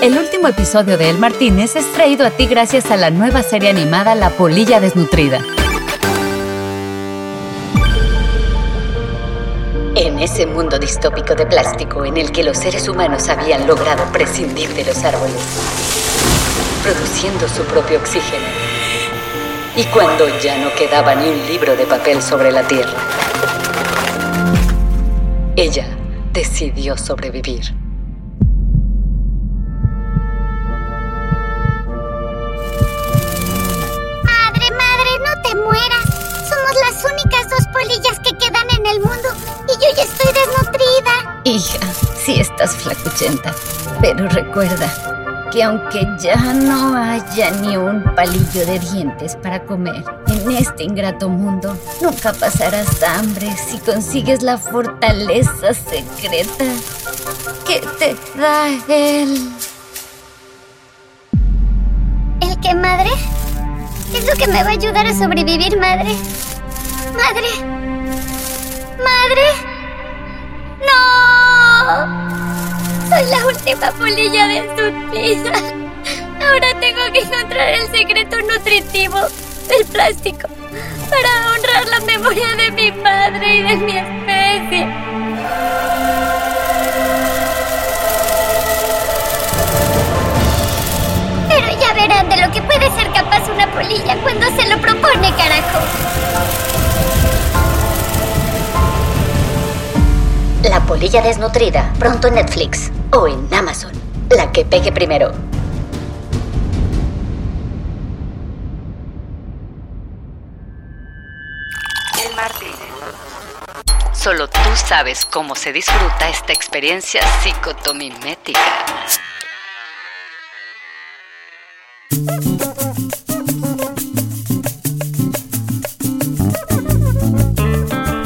El último episodio de El Martínez es traído a ti gracias a la nueva serie animada La Polilla Desnutrida. En ese mundo distópico de plástico en el que los seres humanos habían logrado prescindir de los árboles, produciendo su propio oxígeno, y cuando ya no quedaba ni un libro de papel sobre la Tierra, ella decidió sobrevivir. Polillas que quedan en el mundo y yo ya estoy desnutrida. Hija, sí estás flacuchenta, pero recuerda que aunque ya no haya ni un palillo de dientes para comer en este ingrato mundo, nunca pasarás hambre si consigues la fortaleza secreta que te da él. ¿El qué, madre? ¿Qué es lo que me va a ayudar a sobrevivir, madre? Madre. Madre. ¡No! Soy la última polilla de su vida. Ahora tengo que encontrar el secreto nutritivo del plástico para honrar la memoria de mi madre y de mi especie. Pero ya verán de lo que puede ser capaz una polilla cuando se lo propone, carajo. La polilla desnutrida, pronto en Netflix o en Amazon. La que pegue primero. El Martínez. Solo tú sabes cómo se disfruta esta experiencia psicotomimética.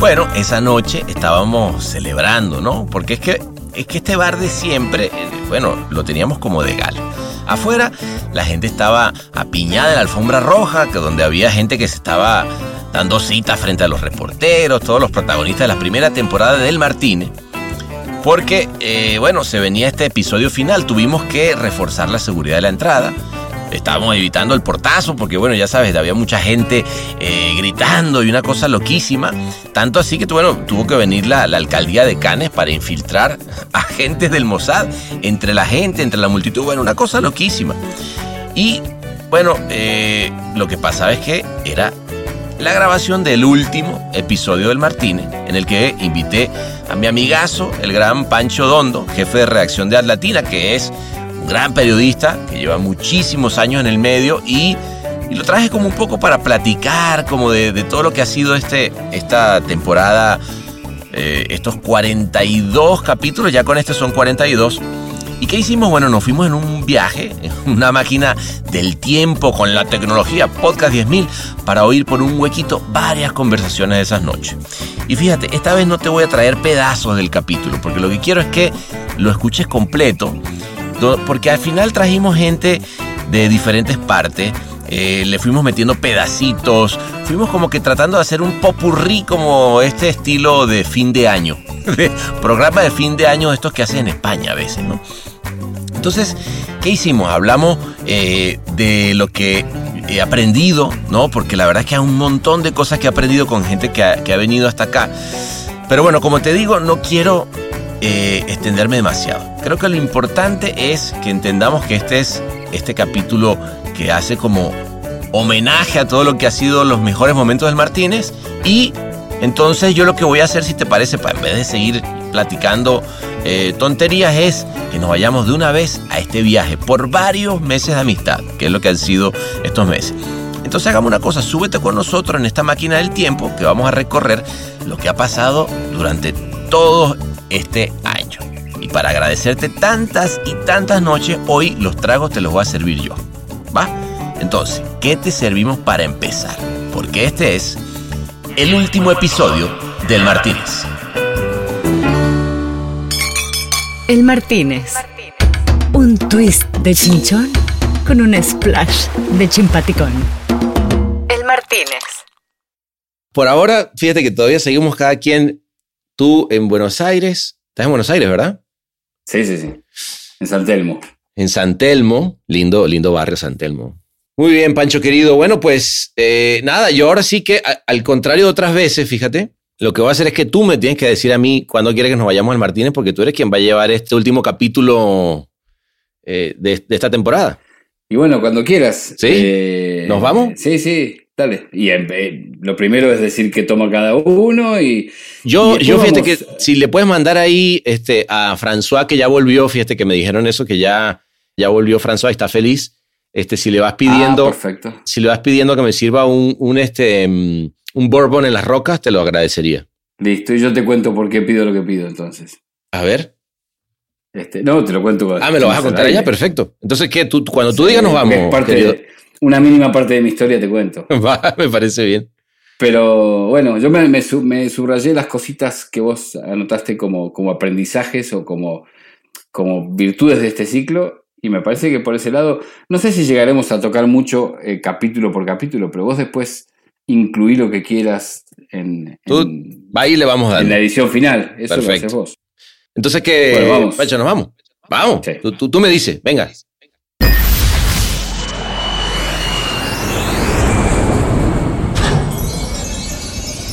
Bueno, esa noche estábamos celebrando, ¿no? Porque es que, es que este bar de siempre, eh, bueno, lo teníamos como de gala. Afuera la gente estaba apiñada en la alfombra roja, que donde había gente que se estaba dando citas frente a los reporteros, todos los protagonistas de la primera temporada del Martínez. Porque, eh, bueno, se venía este episodio final, tuvimos que reforzar la seguridad de la entrada estábamos evitando el portazo porque, bueno, ya sabes, había mucha gente eh, gritando y una cosa loquísima. Tanto así que, bueno, tuvo que venir la, alcaldía de Cannes para infiltrar agentes del Mossad entre la gente, entre la multitud. Bueno, una cosa loquísima. Y, bueno, eh, lo que pasaba es que era la grabación del último episodio del Martínez, en el que invité a mi amigazo, el gran Pancho Dondo, jefe de redacción de Atlatina, que es gran periodista que lleva muchísimos años en el medio y, lo traje como un poco para platicar como de, todo lo que ha sido este, esta temporada, eh, estos 42 capítulos, ya con este son 42. ¿Y qué hicimos? Bueno, nos fuimos en un viaje, en una máquina del tiempo con la tecnología Podcast 10.000 para oír por un huequito varias conversaciones de esas noches. Y fíjate, esta vez no te voy a traer pedazos del capítulo, porque lo que quiero es que lo escuches completo porque al final trajimos gente de diferentes partes. Eh, le fuimos metiendo pedacitos, fuimos como que tratando de hacer un popurrí como este estilo de fin de año, programa de fin de año estos que hacen en España a veces, ¿no? Entonces, ¿qué hicimos? Hablamos eh, de lo que he aprendido, ¿no? Porque la verdad es que hay un montón de cosas que he aprendido con gente que ha venido hasta acá. Pero bueno, como te digo, no quiero eh, extenderme demasiado. Creo que lo importante es que entendamos que este es este capítulo que hace como homenaje a todo lo que ha sido los mejores momentos del Martínez y entonces yo lo que voy a hacer, si te parece, para en vez de seguir platicando eh, tonterías, es que nos vayamos de una vez a este viaje por varios meses de amistad, que es lo que han sido estos meses. Entonces hagamos una cosa, súbete con nosotros en esta máquina del tiempo que vamos a recorrer lo que ha pasado durante todos este año. Y para agradecerte tantas y tantas noches, hoy los tragos te los voy a servir yo. ¿Va? Entonces, ¿qué te servimos para empezar? Porque este es el último episodio del Martínez. El Martínez. Un twist de chinchón con un splash de chimpaticón. El Martínez. Por ahora, fíjate que todavía seguimos cada quien Tú en Buenos Aires, estás en Buenos Aires, ¿verdad? Sí, sí, sí. En San Telmo. en San Telmo. Lindo, lindo barrio San Telmo. Muy bien, Pancho querido. Bueno, pues eh, nada, yo ahora sí que, al contrario de otras veces, fíjate, lo que voy a hacer es que tú me tienes que decir a mí cuándo quieres que nos vayamos al Martínez, porque tú eres quien va a llevar este último capítulo eh, de, esta temporada. Y bueno, cuando quieras. ¿Sí? Eh, ¿Nos vamos? Sí, sí, dale. Y lo primero es decir que toma cada uno y... Yo, yo fíjate que si le puedes mandar ahí este, a François, que ya volvió, fíjate que me dijeron eso, que ya, ya volvió François y está feliz. Este, si le vas pidiendo, ah, perfecto. si le vas pidiendo que me sirva un, un, este, mm, un bourbon en las rocas, te lo agradecería. Listo, y yo te cuento por qué pido lo que pido entonces. A ver. Este, no, te lo cuento. Ah, me lo vas a contar allá, perfecto. Entonces, ¿qué? Tú, cuando tú digas nos vamos. Una mínima parte de mi historia te cuento. me parece bien. Pero bueno, yo me, me, subrayé las cositas que vos anotaste como, como aprendizajes o como, como virtudes de este ciclo y me parece que por ese lado, no sé si llegaremos a tocar mucho eh, capítulo por capítulo, pero vos después incluí lo que quieras en, Tú, ahí le vamos a dar. En la edición final. Eso Perfecto. lo haces vos. Entonces, ¿qué? Bueno, vamos. Pacho, nos vamos. Vamos. Tú, tú, me dices, venga.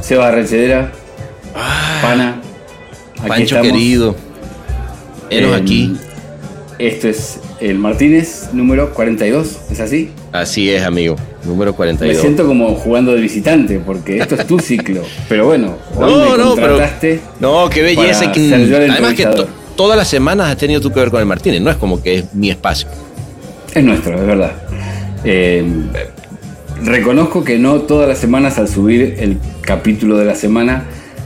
Seba Rechedera, Pana. Aquí Pancho querido, enos aquí. Esto es el Martínez número 42, ¿es así? Así es, amigo, número 42. Me siento como jugando de visitante, porque esto es tu ciclo. Pero bueno, no, no, pero, no, qué belleza. Que, además que todas las semanas has tenido tú que ver con el Martínez, no es como que es mi espacio. Es nuestro, es verdad. Eh, reconozco que no todas las semanas al subir el capítulo de la semana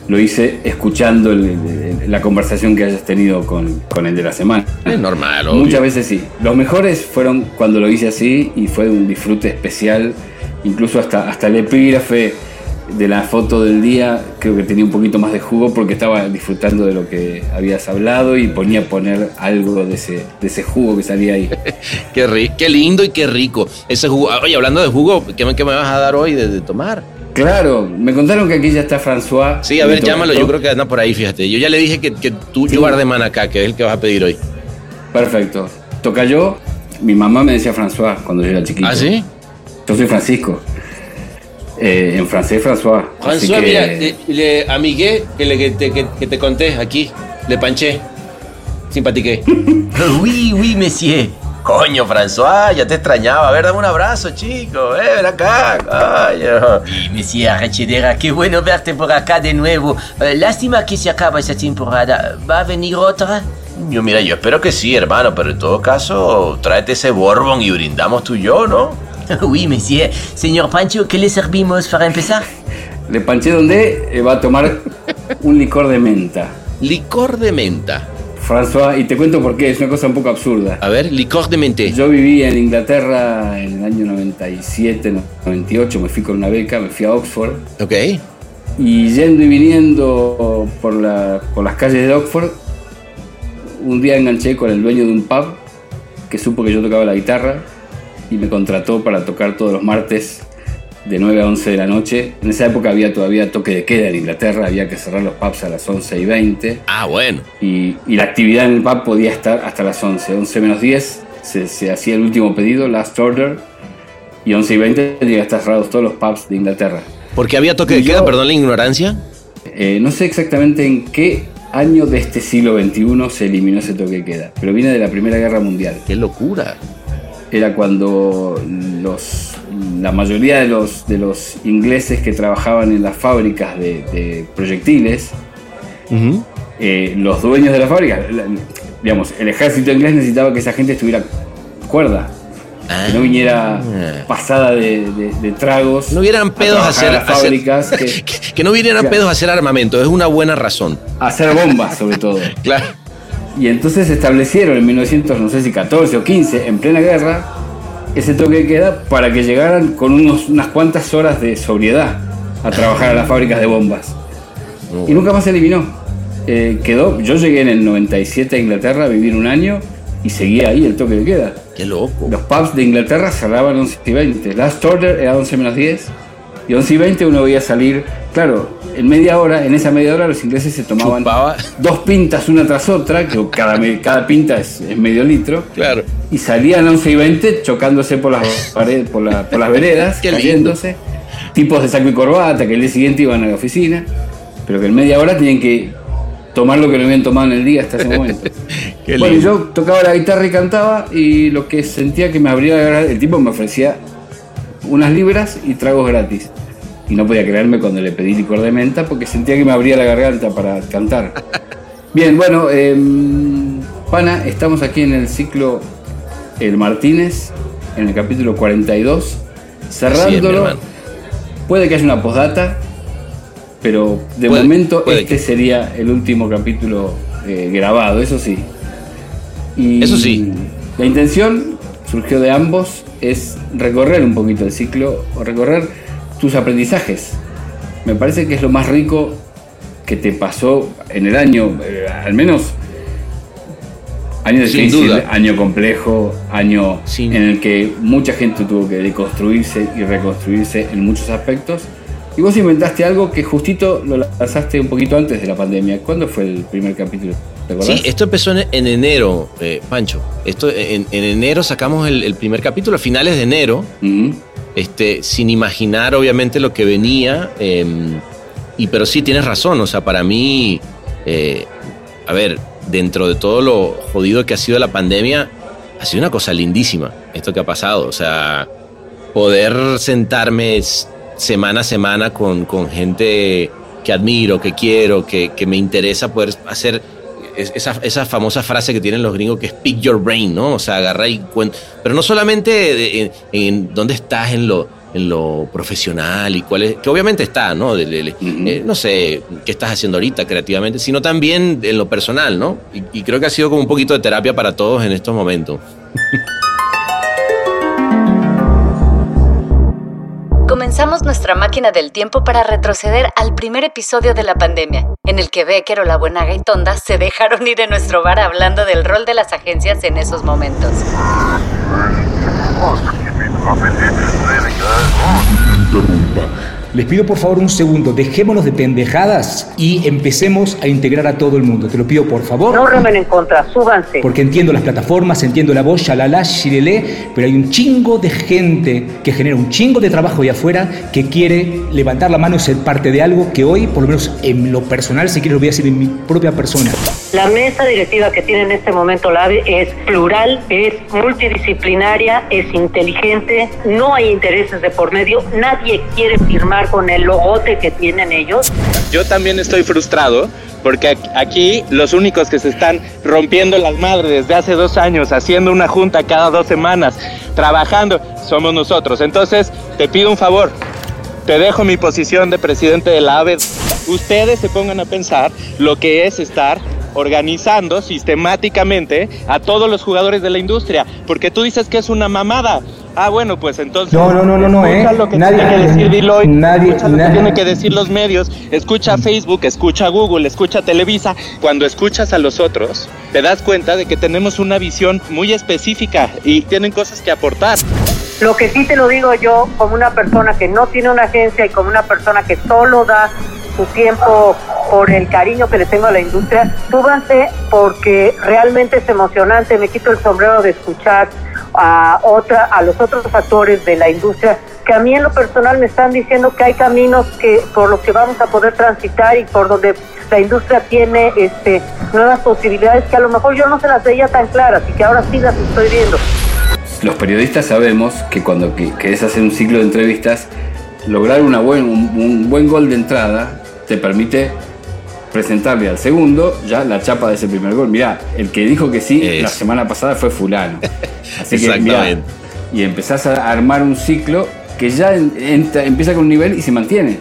lo hice escuchando la conversación que hayas tenido con, el de la semana. Es normal, Muchas veces sí. Los mejores fueron cuando lo hice así y fue un disfrute especial. Incluso hasta, hasta el epígrafe de la foto del día creo que tenía un poquito más de jugo porque estaba disfrutando de lo que habías hablado y ponía a poner algo de ese, de ese jugo que salía ahí. qué, qué lindo y qué rico. Ese jugo. Oye, hablando de jugo, ¿qué me, me vas a dar hoy de, tomar? Claro, me contaron que aquí ya está François. Sí, a ver, llámalo, yo creo que anda por ahí, fíjate. Yo ya le dije que, que tú, yo man acá, que es el que vas a pedir hoy. Perfecto. Toca yo, mi mamá me decía François cuando yo era chiquito. ¿Ah, sí? Yo soy Francisco. Eh, en francés, François. François, mira, le, amigué que, le, que, te, que, te conté aquí. Le panché. Simpatiqué. oui, oui, monsieur. Coño, François, ya te extrañaba. A ver, dame un abrazo, chico. Eh, ven acá, coño. Y monsieur Arrechedera, qué bueno verte por acá de nuevo. Eh, lástima que se acaba esta temporada. ¿Va a venir otra? Yo, mira, yo espero que sí, hermano, pero en todo caso, tráete ese Bourbon y brindamos tú y yo, ¿no? Oui, monsieur. Señor Pancho, ¿qué le servimos para empezar? Le panché donde eh, va a tomar un licor de menta. Licor de menta. François, y te cuento por qué, es una cosa un poco absurda. A ver, licor de menta. Yo viví en Inglaterra en el año 97, 98, me fui con una beca, me fui a Oxford. Ok. Y yendo y viniendo por, la, por las calles de Oxford, un día enganché con el dueño de un pub que supo que yo tocaba la guitarra y me contrató para tocar todos los martes de 9 a 11 de la noche. En esa época había todavía toque de queda en Inglaterra, había que cerrar los pubs a las 11 y 20. Ah, bueno. Y, la actividad en el pub podía estar hasta las 11. 11 menos 10 se, hacía el último pedido, last order, y 11 y 20 tenían que estar cerrados todos los pubs de Inglaterra. ¿Por qué había toque de queda? Perdón la ignorancia. Eh, no sé exactamente en qué año de este siglo XXI se eliminó ese toque de queda, pero viene de la Primera Guerra Mundial. ¡Qué locura! Era cuando los, la mayoría de los, de los ingleses que trabajaban en las fábricas de, proyectiles, eh, los dueños de las fábricas, digamos, el ejército inglés necesitaba que esa gente estuviera cuerda. que no viniera ah. pasada de, tragos. No hubieran pedos a hacer. fábricas. que, no vinieran pedos a hacer armamento, es una buena razón. hacer bombas, sobre todo. claro. Y entonces establecieron en 1914 o 15, en plena guerra, ese toque de queda para que llegaran con unos, unas cuantas horas de sobriedad a trabajar a las fábricas de bombas. Y nunca más se eliminó. Eh, quedó, yo llegué en el 97 a Inglaterra a vivir un año y seguía ahí el toque de queda. Qué loco. Los pubs de Inglaterra cerraban 11 y 20. Last Order era 11 menos 10. Y 11 y 20 uno veía salir, claro, en media hora, en esa media hora los ingleses se tomaban Chupaba. dos pintas una tras otra, que cada, cada pinta es, es medio litro. Claro. Y salían 11 y 20 chocándose por las paredes, por, la- por las veredas, cayéndose. Tipos de saco y corbata que el día siguiente iban a la oficina, pero que en media hora tenían que tomar lo que no habían tomado en el día hasta ese momento. Bueno, yo tocaba la guitarra y cantaba y lo que sentía que me abría el tipo me ofrecía unas libras y tragos gratis. Y no podía creerme cuando le pedí licor de menta porque sentía que me abría la garganta para cantar. Bien, bueno, em, Pana, estamos aquí en el ciclo El Martínez, en el capítulo 42, Así es, mi cerrándolo. puede que haya una postdata, pero de Puede, momento puede este que. sería el último capítulo eh, grabado, eso sí. Y Eso sí. La intención surgió de ambos, es recorrer un poquito el ciclo, o recorrer tus aprendizajes. Me parece que es lo más rico que te pasó en el año, eh, al menos año Sin difícil, duda. año complejo, año Sin- en el que mucha gente tuvo que deconstruirse y reconstruirse en muchos aspectos. Y vos inventaste algo que justito lo lanzaste un poquito antes de la pandemia. ¿Cuándo fue el primer capítulo? ¿Te acordás? Sí, esto empezó en, en enero, eh, Pancho. Esto en, en enero sacamos el, el primer capítulo, a finales de enero. Este, sin imaginar obviamente lo que venía. eh, y pero sí tienes razón, o sea, para mí, eh, a ver, dentro de todo lo jodido que ha sido la pandemia, ha sido una cosa lindísima esto que ha pasado. O sea, poder sentarme semana a semana con, con gente que admiro, que quiero, que, que me interesa poder hacer es- esa, esa famosa frase que tienen los gringos que es pick your brain, ¿no? O sea, agarra y cuenta. Pero no solamente de- en, en dónde estás en lo, en lo profesional y cuál es, que obviamente está, ¿no? De- de- de- Ujú. eh, no sé qué estás haciendo ahorita creativamente, sino también en lo personal, ¿no? Y, y creo que ha sido como un poquito de terapia para todos en estos momentos. Comenzamos nuestra máquina del tiempo para retroceder al primer episodio de la pandemia, en el que Becker, la Buenaga y Tonda se dejaron ir en nuestro bar hablando del rol de las agencias en esos momentos. Les pido por favor un segundo, dejémonos de pendejadas y empecemos a integrar a todo el mundo. Te lo pido por favor. No remen en contra, súbanse. Porque entiendo las plataformas, entiendo la voz, shalala, shirelé, pero hay un chingo de gente que genera un chingo de trabajo ahí afuera que quiere levantar la mano y ser parte de algo que hoy, por lo menos en lo personal, si quiero lo voy a decir en mi propia persona. La mesa directiva que tiene en este momento la AVE es plural, es multidisciplinaria, es inteligente, no hay intereses de por medio, nadie quiere firmar con el logote que tienen ellos. Yo también estoy frustrado porque aquí los únicos que se están rompiendo las madres desde hace dos años, haciendo una junta cada dos semanas, trabajando, somos nosotros. Entonces, te pido un favor, te dejo mi posición de presidente de la AVE. Ustedes se pongan a pensar lo que es estar organizando sistemáticamente a todos los jugadores de la industria, porque tú dices que es una mamada. Ah, bueno, pues entonces. No, no, no, no, no, escucha ¿eh? lo que Nadie- tiene que decir Deloitte, nadie- escucha lo que tiene que decir los medios, escucha Facebook, escucha Google, escucha Televisa. Cuando escuchas a los otros, te das cuenta de que tenemos una visión muy específica y tienen cosas que aportar. Lo que sí te lo digo yo como una persona que no tiene una agencia y como una persona que solo da su tiempo por el cariño que le tengo a la industria, súbanse porque realmente es emocionante, me quito el sombrero de escuchar a otra a los otros actores de la industria que a mí en lo personal me están diciendo que hay caminos que por los que vamos a poder transitar y por donde la industria tiene este nuevas posibilidades que a lo mejor yo no se las veía tan claras y que ahora sí las estoy viendo. Los periodistas sabemos que cuando que- querés hacer un ciclo de entrevistas, lograr una buen, un buen gol de entrada te permite presentarle al segundo ya la chapa de ese primer gol. Mirá, el que dijo que sí Es. la semana pasada fue fulano. Así que, mirá, y empezás a armar un ciclo que ya en- entra- empieza con un nivel y se mantiene.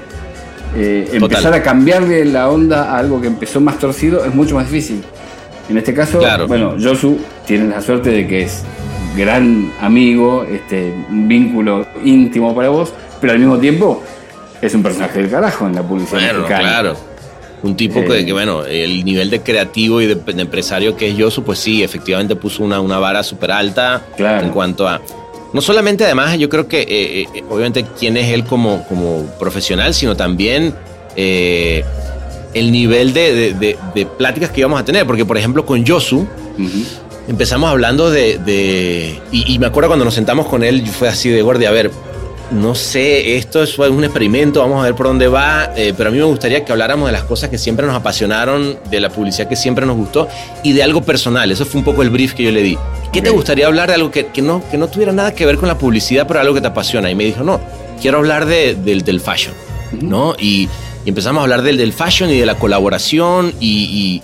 Eh, Total. empezar a cambiarle la onda a algo que empezó más torcido es mucho más difícil. En este caso, Claro. bueno, Josu tiene la suerte de que es gran amigo, este, un vínculo íntimo para vos, pero al mismo tiempo es un personaje del carajo en la publicidad Bueno, mexicana. claro. Un tipo que, Eh. que, bueno, el nivel de creativo y de, de empresario que es Yosu, pues sí, efectivamente puso una, una vara súper alta Claro. en cuanto a... No solamente además, yo creo que eh, eh, obviamente quién es él como, como profesional, sino también eh, el nivel de, de- de- de pláticas que íbamos a tener. Porque, por ejemplo, con Yosu, empezamos hablando de... de- y, y me acuerdo cuando nos sentamos con él, fue así de gordi, a ver, no sé, esto es un experimento, vamos a ver por dónde va, eh, pero a mí me gustaría que habláramos de las cosas que siempre nos apasionaron, de la publicidad que siempre nos gustó y de algo personal. Eso fue un poco el brief que yo le di. ¿Qué te gustaría hablar de algo que, que no, que no tuviera nada que ver con la publicidad, pero algo que te apasiona? Y me dijo, no, quiero hablar de- del, del fashion, ¿no? Y, y empezamos a hablar del, del fashion y de la colaboración y- y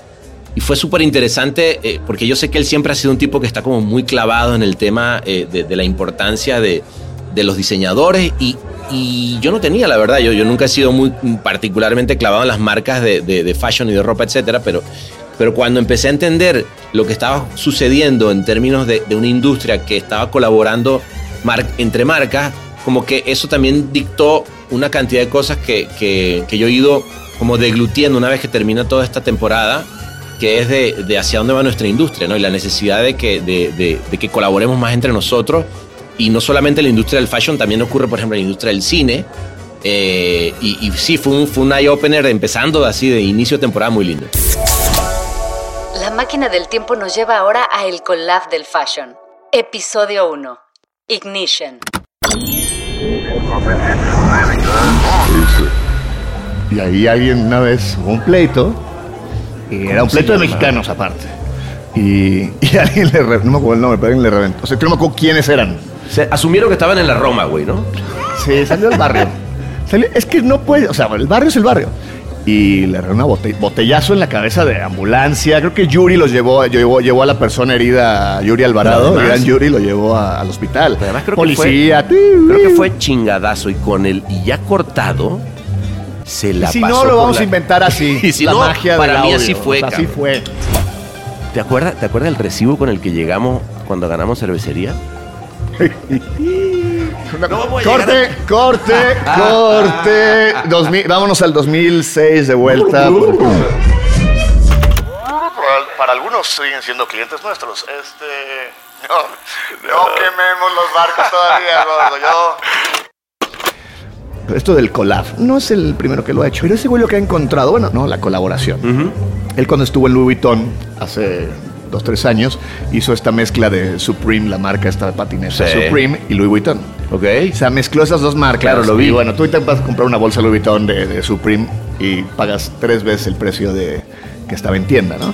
y fue súper interesante eh, porque yo sé que él siempre ha sido un tipo que está como muy clavado en el tema eh, de, de la importancia de, de los diseñadores y, y yo no tenía, la verdad, yo, yo nunca he sido muy particularmente clavado en las marcas de, de- fashion y de ropa, etcétera, pero, pero cuando empecé a entender lo que estaba sucediendo en términos de, de una industria que estaba colaborando mar- entre marcas, como que eso también dictó una cantidad de cosas que, que- que yo he ido como deglutiendo una vez que termina toda esta temporada que es de, de hacia dónde va nuestra industria, ¿no? Y la necesidad de que, de que colaboremos más entre nosotros. Y no solamente en la industria del fashion, también ocurre, por ejemplo, en la industria del cine. Eh, y, y sí, fue un, fue un eye-opener empezando así de inicio de temporada muy lindo. La máquina del tiempo nos lleva ahora a El Collab del Fashion. Episodio 1. Ignition. Y ahí alguien una vez hubo un pleito, y era un pleito de mexicanos aparte. Y, y alguien le, no me acuerdo el nombre, pero alguien le reventó. O sea, no me acuerdo quiénes eran. Se asumieron que estaban en la Roma, güey, ¿no? Sí, salió del barrio. Salió- es que no puede, o sea, el barrio es el barrio. Y le una bote- botellazo en la cabeza de ambulancia. Creo que Yuri los llevó, llevó, llevó a la persona herida, Yuri Alvarado. Además- y Yuri lo llevó a- al hospital. Además creo que Policía. Creo que fue chingadazo y con el y ya cortado se Y la si pasó no, lo vamos la- a inventar así. Y si la no, magia para mí audio. así fue, O sea, así fue. ¿Te acuerdas, ¿Te acuerdas del recibo con el que llegamos cuando ganamos cervecería? corte, corte, corte. 2000 vámonos al 2006 de vuelta. Para algunos siguen siendo clientes nuestros. Este. No, no quememos los barcos todavía, gordo. Yo. Esto del collab no es el primero que lo ha hecho, pero ese güey lo que ha encontrado, bueno, no, la colaboración. Él cuando estuvo en Louis Vuitton hace dos, tres años, hizo esta mezcla de Supreme, la marca esta de patineta, Sí. Supreme y Louis Vuitton. Ok. O sea, mezcló esas dos marcas. Claro, lo vi. Y bueno, tú ahorita vas a comprar una bolsa Louis Vuitton de, de Supreme y pagas tres veces el precio de que estaba en tienda, ¿no?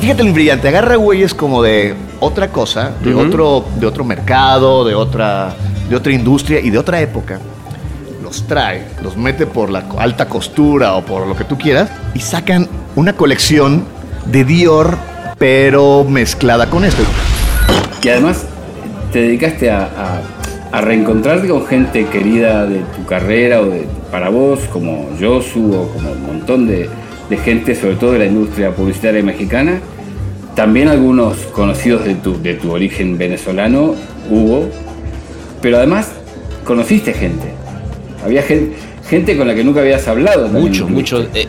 Fíjate lo brillante, agarra güeyes como de otra cosa, de, otro, de otro mercado, de otra, de otra industria y de otra época. Los trae, los mete por la alta costura o por lo que tú quieras y sacan una colección de Dior, pero mezclada con esto. Y además te dedicaste a, a- a reencontrarte con gente querida de tu carrera o de, para vos, como Josu o como un montón de, de gente, sobre todo de la industria publicitaria mexicana. También algunos conocidos de tu, de tu origen venezolano hubo, pero además conociste gente. Había gente, gente con la que nunca habías hablado. Mucho, mucho. eh,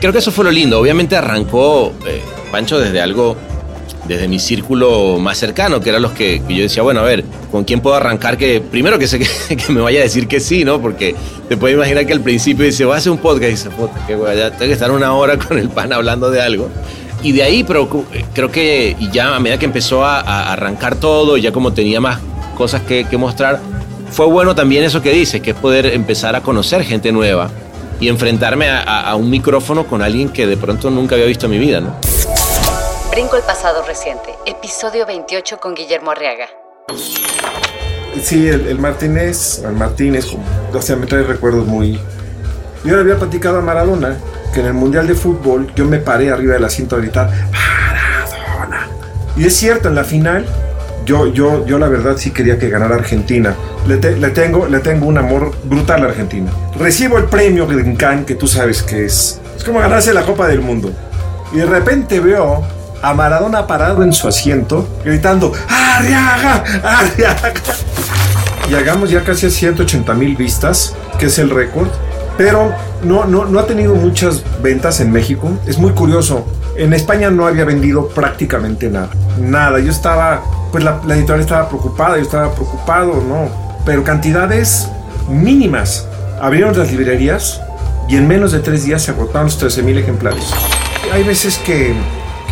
creo que eso fue lo lindo. Obviamente arrancó eh, Pancho desde algo, desde mi círculo más cercano, que eran los que, que yo decía, bueno, a ver, ¿con quién puedo arrancar? Que primero que sé que, que me vaya a decir que sí, ¿no? Porque te puedes imaginar que al principio dice, voy a hacer un podcast y dice, puta, guay, ya tengo que estar una hora con el pan hablando de algo. Y de ahí, eh, creo que ya a medida que empezó a, arrancar todo, ya como tenía más cosas que, que mostrar, fue bueno también eso que dices, que es poder empezar a conocer gente nueva y enfrentarme a- a un micrófono con alguien que de pronto nunca había visto en mi vida, ¿no? Brinco al pasado reciente. Episodio 28 con Guillermo Arriaga. Sí, el, el Martínez, el Martínez, o sea, me trae recuerdos muy... Yo le había platicado a Maradona que en el Mundial de Fútbol yo me paré arriba del asiento a gritar Maradona. Y es cierto, en la final yo, yo, yo la verdad sí quería que ganara Argentina. Le, te- le tengo, le tengo un amor brutal a Argentina. Recibo el premio Cannes, que tú sabes que es... Es como ganarse la Copa del Mundo. Y de repente veo a Maradona parado en su asiento, gritando, ¡Arriaga! ¡Arriaga! Y hagamos ya casi 180 mil vistas, que es el récord. Pero no, no, no ha tenido muchas ventas en México. Es muy curioso. En España no había vendido prácticamente nada. Nada. Yo estaba, pues la, la editorial estaba preocupada, yo estaba preocupado, ¿no? Pero cantidades mínimas. Abrieron las librerías y en menos de tres días se agotaron los 13 mil ejemplares. Hay veces que,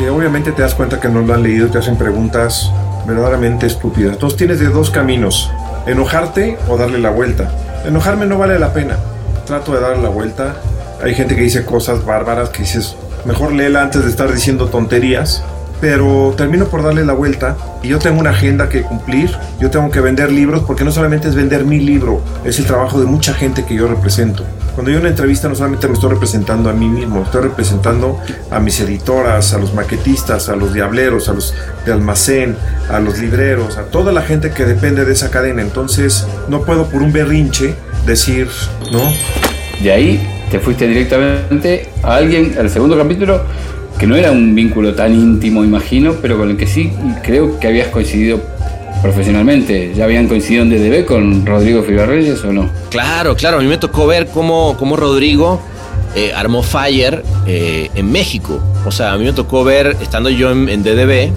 obviamente te das cuenta que no lo han leído te hacen preguntas verdaderamente estúpidas. Entonces tienes de dos caminos, enojarte o darle la vuelta. Enojarme no vale la pena. Trato de darle la vuelta. Hay gente que dice cosas bárbaras que dices, mejor léela antes de estar diciendo tonterías. Pero termino por darle la vuelta y yo tengo una agenda que cumplir. Yo tengo que vender libros porque no solamente es vender mi libro, es el trabajo de mucha gente que yo represento. Cuando yo una entrevista no solamente me estoy representando a mí mismo, estoy representando a mis editoras, a los maquetistas, a los diableros, a los de almacén, a los libreros, a toda la gente que depende de esa cadena. Entonces no puedo por un berrinche decir, ¿no? De ahí te fuiste directamente a alguien, al segundo capítulo, que no era un vínculo tan íntimo, imagino, pero con el que sí creo que habías coincidido profesionalmente. ¿Ya habían coincidido en DDB con Rodrigo Fibarreyes o no? Claro, claro. A mí me tocó ver cómo, cómo Rodrigo eh, armó Fire eh, en México. O sea, a mí me tocó ver, estando yo en, en DDB,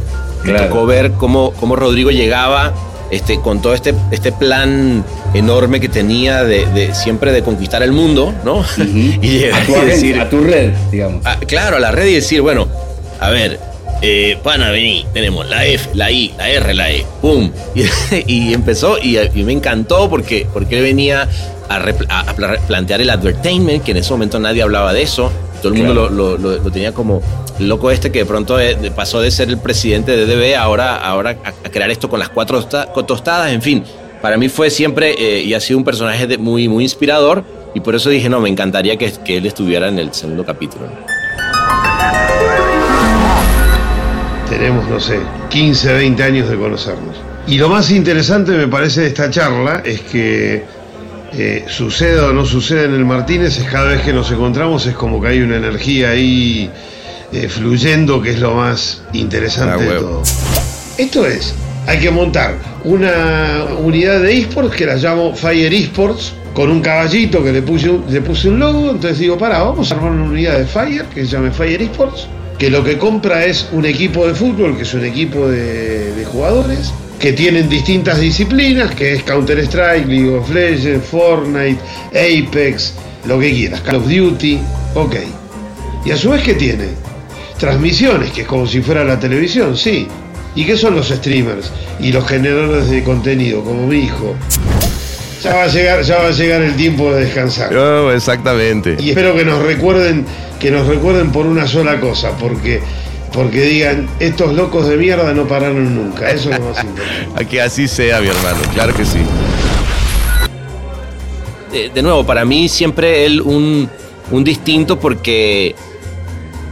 me tocó ver cómo, cómo Rodrigo llegaba este, con todo este, este plan enorme que tenía de, de siempre de conquistar el mundo, ¿no? y llegar A tu, y decir, a tu red, digamos. Claro, a la red y decir, bueno, a ver, eh, pana, vení, tenemos la F, la I, la R, la E, pum. Y, y empezó y, y me encantó porque, porque él venía a, a- a pla- plantear el advertainment, que en ese momento nadie hablaba de eso. Todo el mundo Claro. lo, lo- lo- lo tenía como loco este que de pronto eh, pasó de ser el presidente de DB ahora, ahora a, crear esto con las cuatro tostadas, en fin. Para mí fue siempre eh, y ha sido un personaje de- muy, muy inspirador y por eso dije, no, me encantaría que, que él estuviera en el segundo capítulo. Tenemos, no sé, 15, 20 años de conocernos. Y lo más interesante me parece de esta charla es que eh, suceda o no suceda en el Martínez, es cada vez que nos encontramos es como que hay una energía ahí eh, fluyendo que es lo más interesante de todo. Esto es, hay que montar una unidad de esports que la llamo Fire Esports con un caballito que le puse un, le puse un logo, entonces digo, para, vamos a armar una unidad de Fire que se llame Fire Esports, que lo que compra es un equipo de fútbol, que es un equipo de, de jugadores, que tienen distintas disciplinas, que es Counter-Strike, League of Legends, Fortnite, Apex, lo que quieras, Call of Duty, ok. Y a su vez, ¿qué tiene? Transmisiones, que es como si fuera la televisión, sí. ¿Y qué son los streamers? Y los generadores de contenido, como mi hijo. Ya va a llegar, ya va a llegar el tiempo de descansar. Oh, exactamente. Y espero que nos recuerden, que nos recuerden por una sola cosa, porque, porque digan, estos locos de mierda no pararon nunca. Eso es lo más importante. A que así sea, mi hermano, claro que sí. De, de nuevo, para mí siempre él un, un distinto porque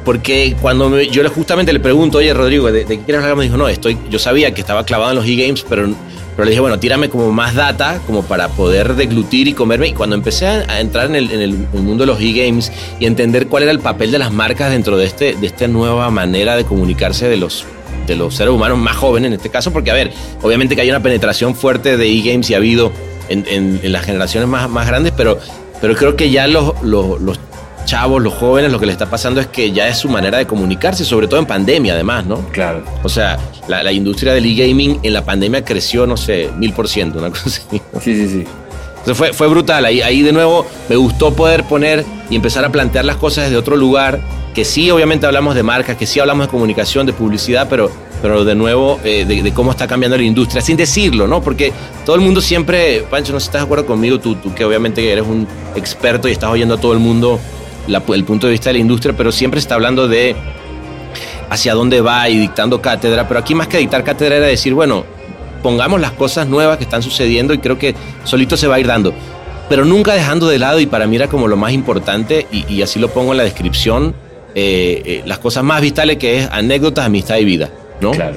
porque cuando me- yo le- justamente le pregunto, oye Rodrigo, ¿de, de qué quieres hablar? Me dijo, no, estoy, yo sabía que estaba clavado en los e-games, pero, pero le dije, bueno, tírame como más data, como para poder deglutir y comerme. Y cuando empecé a, entrar en el, en el mundo de los e-games y entender cuál era el papel de las marcas dentro de, este, de esta nueva manera de comunicarse de los, de los seres humanos más jóvenes en este caso, porque a ver, obviamente que hay una penetración fuerte de e-games y ha habido en, en- en las generaciones más, más grandes, pero, pero creo que ya los, los, los chavos, los jóvenes, lo que les está pasando es que ya es su manera de comunicarse, sobre todo en pandemia además, ¿no? Claro. O sea, la, la industria del e-gaming en la pandemia creció, no sé, mil por ciento, una cosa así. Sí, sí, sí. Entonces fue, fue brutal. Ahí, ahí de nuevo me gustó poder poner y empezar a plantear las cosas desde otro lugar. Que sí, obviamente hablamos de marcas, que sí hablamos de comunicación, de publicidad, pero, pero de nuevo eh, de, de cómo está cambiando la industria, sin decirlo, ¿no? Porque todo el mundo siempre, Pancho, no sé si estás de acuerdo conmigo, tú, tú que obviamente eres un experto y estás oyendo a todo el mundo la- el punto de vista de la industria, pero siempre se está hablando de hacia dónde va y dictando cátedra, pero aquí más que dictar cátedra era decir, bueno, pongamos las cosas nuevas que están sucediendo y creo que solito se va a ir dando. Pero nunca dejando de lado, y para mí era como lo más importante, y, y así lo pongo en la descripción, eh, eh, las cosas más vitales que es anécdotas, amistad y vida, ¿no? Claro.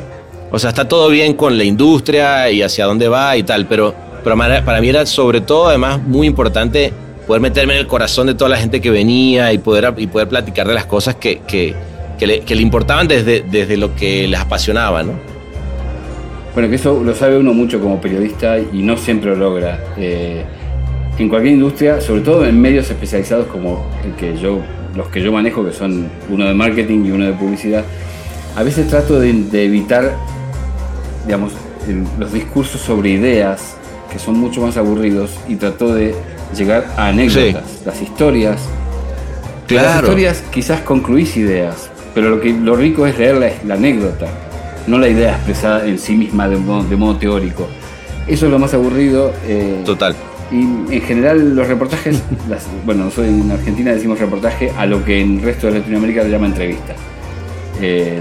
O sea, está todo bien con la industria y hacia dónde va y tal, pero, para mí era sobre todo, además, muy importante poder meterme en el corazón de toda la gente que venía y poder, y poder platicar de las cosas que, que, que le, importaban desde, desde lo que les apasionaba, ¿no? Bueno, que eso lo sabe uno mucho como periodista y no siempre lo logra. Eh, en cualquier industria, sobre todo en medios especializados como el que yo, los que yo manejo, que son uno de marketing y uno de publicidad, a veces trato de, evitar, digamos, los discursos sobre ideas que son mucho más aburridos y trato de llegar a anécdotas, las historias. Las Claro. historias quizás concluís ideas, pero lo que lo rico es leer la, la anécdota, no la idea expresada en sí misma de modo, de modo teórico. Eso es lo más aburrido. eh, Total. y en general los reportajes, las- bueno, nosotros en Argentina decimos reportaje a lo que en el resto de Latinoamérica se llama entrevista. Eh,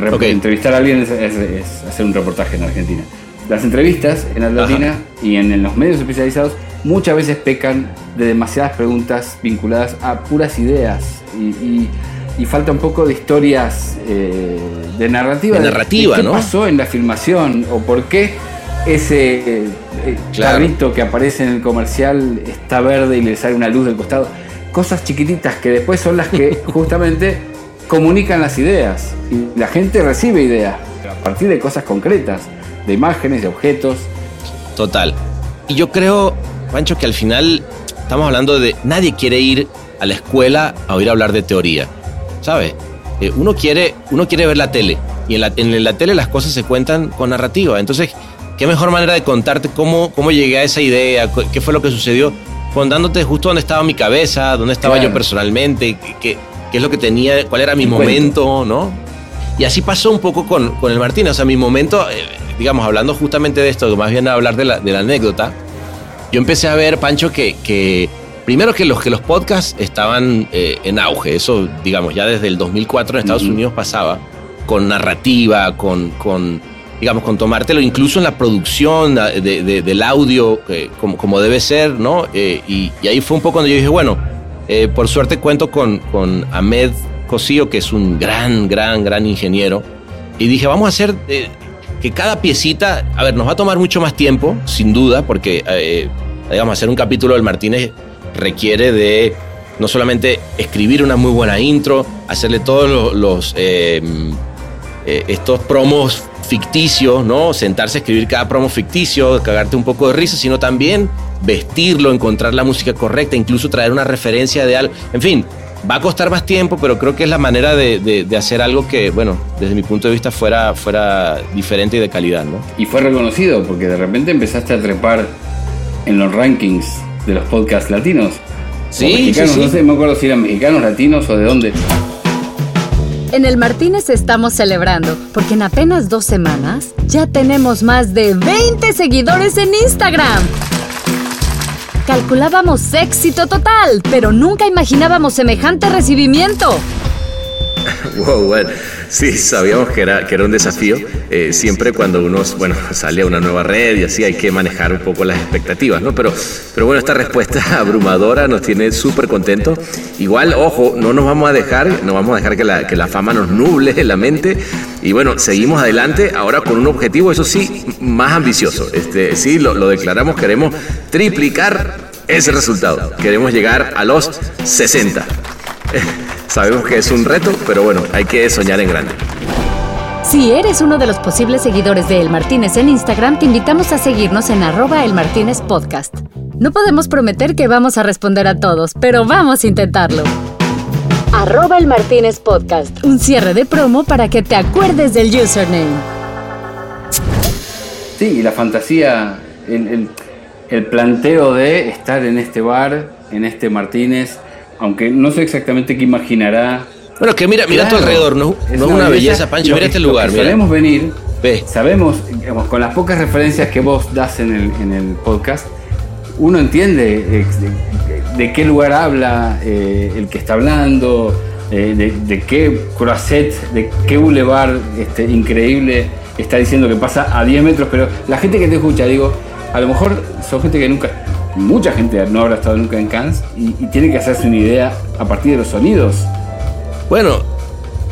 re- Ok. Entrevistar a alguien es, es- es hacer un reportaje en Argentina. Las entrevistas en Argentina y en, en los medios especializados muchas veces pecan de demasiadas preguntas vinculadas a puras ideas y, y- y falta un poco de historias eh, de narrativa. De narrativa, qué ¿no? pasó en la filmación o por qué ese eh, eh, Claro. que aparece en el comercial está verde y le sale una luz del costado. Cosas chiquititas que después son las que justamente comunican las ideas. Y la gente recibe ideas a partir de cosas concretas, de imágenes, de objetos. Total. Y yo creo, Pancho, que al final estamos hablando de nadie quiere ir a la escuela a oír hablar de teoría. ¿Sabes? Eh, uno, quiere, uno quiere ver la tele. Y en la, en la tele las cosas se cuentan con narrativa. Entonces, ¿qué mejor manera de contarte cómo, cómo llegué a esa idea? ¿Qué fue lo que sucedió? Contándote justo dónde estaba mi cabeza, dónde estaba Claro. yo personalmente, qué, qué- es lo que tenía, cuál era mi momento, ¿no? Y así pasó un poco con, con el Martínez. O sea, mi momento, eh, digamos, hablando justamente de esto, más bien hablar de la, de la anécdota, yo empecé a ver, Pancho, que, que primero que los, que los podcasts estaban eh, en auge. Eso, digamos, ya desde el 2004 en Estados. Unidos pasaba, con narrativa, con, con, digamos, con tomártelo incluso en la producción de- de- del audio, eh, como, como debe ser, ¿no? Eh, y, y ahí fue un poco cuando yo dije, bueno, por suerte cuento con, con Ahmed Cosío, que es un gran, gran, gran ingeniero. Y dije, vamos a hacer que cada piecita, a ver, nos va a tomar mucho más tiempo, sin duda, porque, eh, digamos, hacer un capítulo del Martínez requiere de no solamente escribir una muy buena intro, hacerle todos lo- los, eh, eh, estos promos ficticios, ¿no? Sentarse a escribir cada promo ficticio, cagarte un poco de risa, sino también vestirlo, encontrar la música correcta, incluso traer una referencia de algo. En fin, va a costar más tiempo, pero creo que es la manera de, de- de hacer algo que, bueno, desde mi punto de vista fuera, fuera diferente y de calidad, ¿no? Y fue reconocido porque de repente empezaste a trepar en los rankings de los podcasts latinos. Sí, mexicanos, sí, sí. no sé, me acuerdo si eran mexicanos, latinos o de dónde. En el Martínez estamos celebrando, porque en apenas dos semanas ya tenemos más de 20 seguidores en Instagram. Calculábamos éxito total, pero nunca imaginábamos semejante recibimiento. Wow, bueno, sí, sabíamos que era, que era un desafío. Eh, siempre cuando uno, bueno, sale a una nueva red y así hay que manejar un poco las expectativas, ¿no? Pero, pero bueno, esta respuesta abrumadora nos tiene súper contentos. Igual, ojo, no nos vamos a dejar, no vamos a dejar que la, que la fama nos nuble la mente. Y bueno, seguimos adelante ahora con un objetivo, eso sí, más ambicioso. Este, sí, lo, lo declaramos, queremos triplicar ese resultado. Queremos llegar a los 60. Sabemos que es un reto, pero bueno, hay que soñar en grande. Si eres uno de los posibles seguidores de El Martínez en Instagram, te invitamos a seguirnos en arroba El Martínez Podcast. No podemos prometer que vamos a responder a todos, pero vamos a intentarlo. Arroba El Martínez Podcast, un cierre de promo para que te acuerdes del username. Sí, y la fantasía, el, el- el planteo de estar en este bar, en este Martínez, aunque no sé exactamente qué imaginará. Bueno, que mira, mira a tu alrededor, no, no es una belleza, Pancho, Lo mira este lugar, mira. Solemos venir, sabemos, digamos, con las pocas referencias que vos das en el, en el podcast, uno entiende eh, de, de qué lugar habla eh, el que está hablando, eh, de, de qué croisset, de qué boulevard este, increíble está diciendo que pasa a 10 metros, pero la gente que te escucha, digo, a lo mejor son gente que nunca, mucha gente no habrá estado nunca en Cannes y, y tiene que hacerse una idea a partir de los sonidos. Bueno,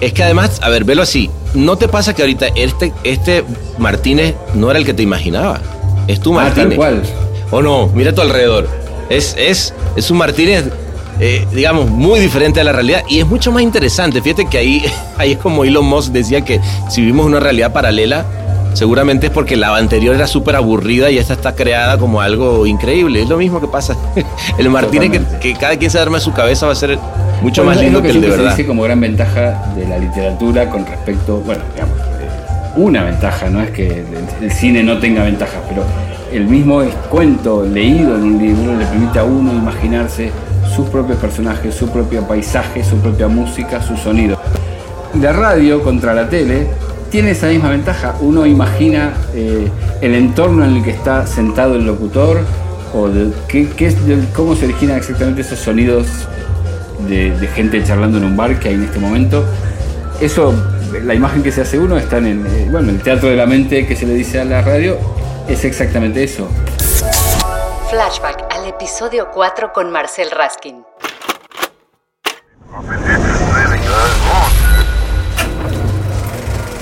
es que además, a ver, velo así. ¿No te pasa que ahorita este, este Martínez no era el que te imaginaba? Es tu Ah, Martínez. tal cual. ¿O no? Mira a tu alrededor. Es, es, es un Martínez eh, digamos, muy diferente a la realidad y es mucho más interesante. Fíjate que ahí, ahí es como Elon Musk decía que si vivimos una realidad paralela, seguramente es porque la anterior era súper aburrida y esta está creada como algo increíble. Es lo mismo que pasa. El Martínez, que, que, cada quien se arma su cabeza va a ser mucho más lindo que, el de verdad. Se dice como gran ventaja de la literatura con respecto, bueno, digamos, una ventaja, no es que el cine no tenga ventajas, pero el mismo cuento leído en un libro le permite a uno imaginarse sus propios personajes, su propio paisaje, su propia música, su sonido. La radio contra la tele tiene esa misma ventaja. Uno imagina eh, el entorno en el que está sentado el locutor o de, qué, cómo se originan exactamente esos sonidos de, gente charlando en un bar que hay en este momento. Eso, la imagen que se hace uno está en eh, bueno, el teatro de la mente que se le dice a la radio, es exactamente eso. Flashback al episodio 4 con Marcel Raskin.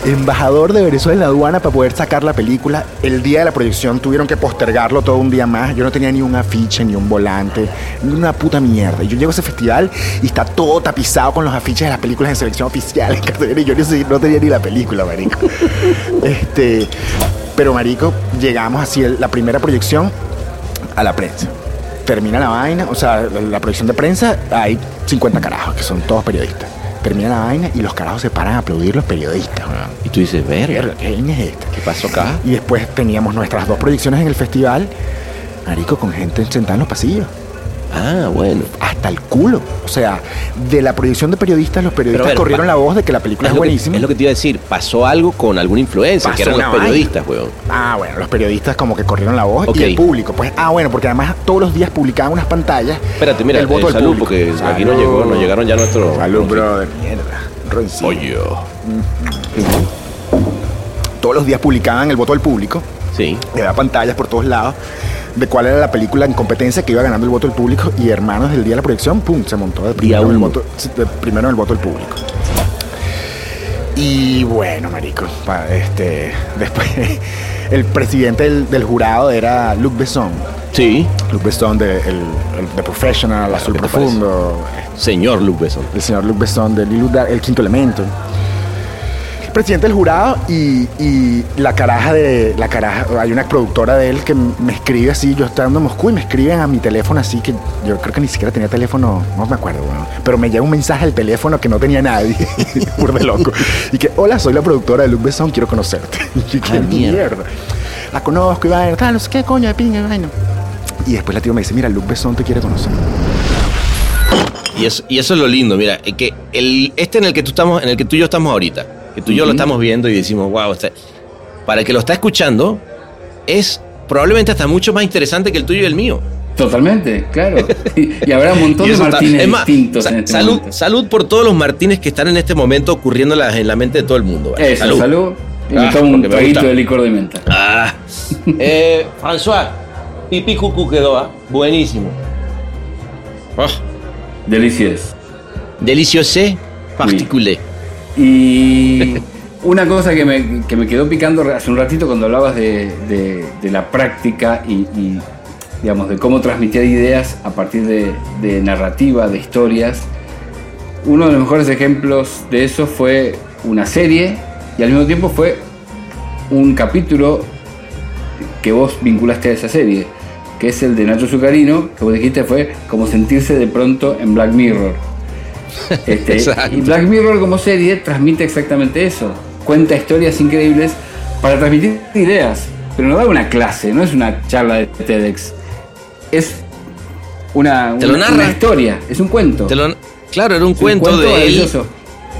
Embajador de Venezuela en la aduana para poder sacar la película. El día de la proyección tuvieron que postergarlo todo un día más. Yo no tenía ni un afiche, ni un volante, ni una puta mierda. Y yo llego a ese festival y está todo tapizado con los afiches de las películas en selección oficial. Y yo no tenía ni la película, marico. este, pero, marico, llegamos así la primera proyección a la prensa. Termina la vaina, o sea, la proyección de prensa, hay 50 carajos, que son todos periodistas termina la vaina y los carajos se paran a aplaudir los periodistas. Y tú dices, verga, ¿qué es esta? ¿Qué pasó acá? Y después teníamos nuestras dos proyecciones en el festival, marico, con gente sentada en los pasillos. Ah, bueno. Hasta el culo. O sea, de la proyección de periodistas, los periodistas corrieron la voz de que la película es, es buenísima. Que, es lo que te iba a decir. Pasó algo con algún influencer, que eran los periodistas, weón. Ah, bueno, los periodistas como que corrieron la voz okay. y el público. Pues, ah, bueno, porque además todos los días publicaban unas pantallas. Espérate, mira, el voto eh, del salud, público. porque salud. aquí no llegó, no llegaron ya nuestros. Salud, brother. Mierda. Roncillo. Oye. Todos los días publicaban el voto del público. Sí. Le da pantallas por todos lados de cuál era la película en competencia que iba ganando el voto del público y hermanos del día de la proyección, pum, se montó de primero, en el, voto, de primero en el voto del público. Y bueno, marico, este, después el presidente del, del, jurado era Luc Besson. Sí. Luc Besson de el, el, The Professional, Azul Profundo. Señor Luc Besson. El señor Luc Besson de El Quinto Elemento presidente del jurado y, y, la caraja de la caraja hay una productora de él que me escribe así yo estando en Moscú y me escriben a mi teléfono así que yo creo que ni siquiera tenía teléfono no me acuerdo bueno, pero me llega un mensaje al teléfono que no tenía nadie por de loco. Y que hola soy la productora de Luc Besson quiero conocerte y que ah, mierda. La conozco y va tal no sé qué coño de pinga vaina y después la tío me dice mira Luc Besson te quiere conocer y eso, y eso es lo lindo mira que el este en el que tú estamos en el que tú y yo estamos ahorita que tú y yo lo estamos viendo y decimos, wow, está... para el que lo está escuchando, es probablemente hasta mucho más interesante que el tuyo y el mío. Totalmente, claro. Y, habrá un montón de Martínez está, más, distintos sa en este salud, momento. salud por todos los Martínez que están en este momento ocurriendo en la, en la mente de todo el mundo. ¿vale? Eso, salud. salud. Y me Ah, tomo un traguito de licor de menta. Ah. eh, François, pipí cucú quedó, ¿ah? Buenísimo. Ah, Delicioso. deliciosé, particulé. Y una cosa que me, que me quedó picando hace un ratito cuando hablabas de, de- la práctica y, digamos, de cómo transmitir ideas a partir de, de narrativa, de historias. Uno de los mejores ejemplos de eso fue una serie y al mismo tiempo fue un capítulo que vos vinculaste a esa serie, que es el de Nacho Zucarino, que vos dijiste fue como sentirse de pronto en Black Mirror. Este, y Black Mirror como serie transmite exactamente eso. Cuenta historias increíbles para transmitir ideas, pero no da una clase, no es una charla de TEDx. Es una, Te lo una- narra. una historia, es un cuento. Te lo- claro, era un Es cuento, de él.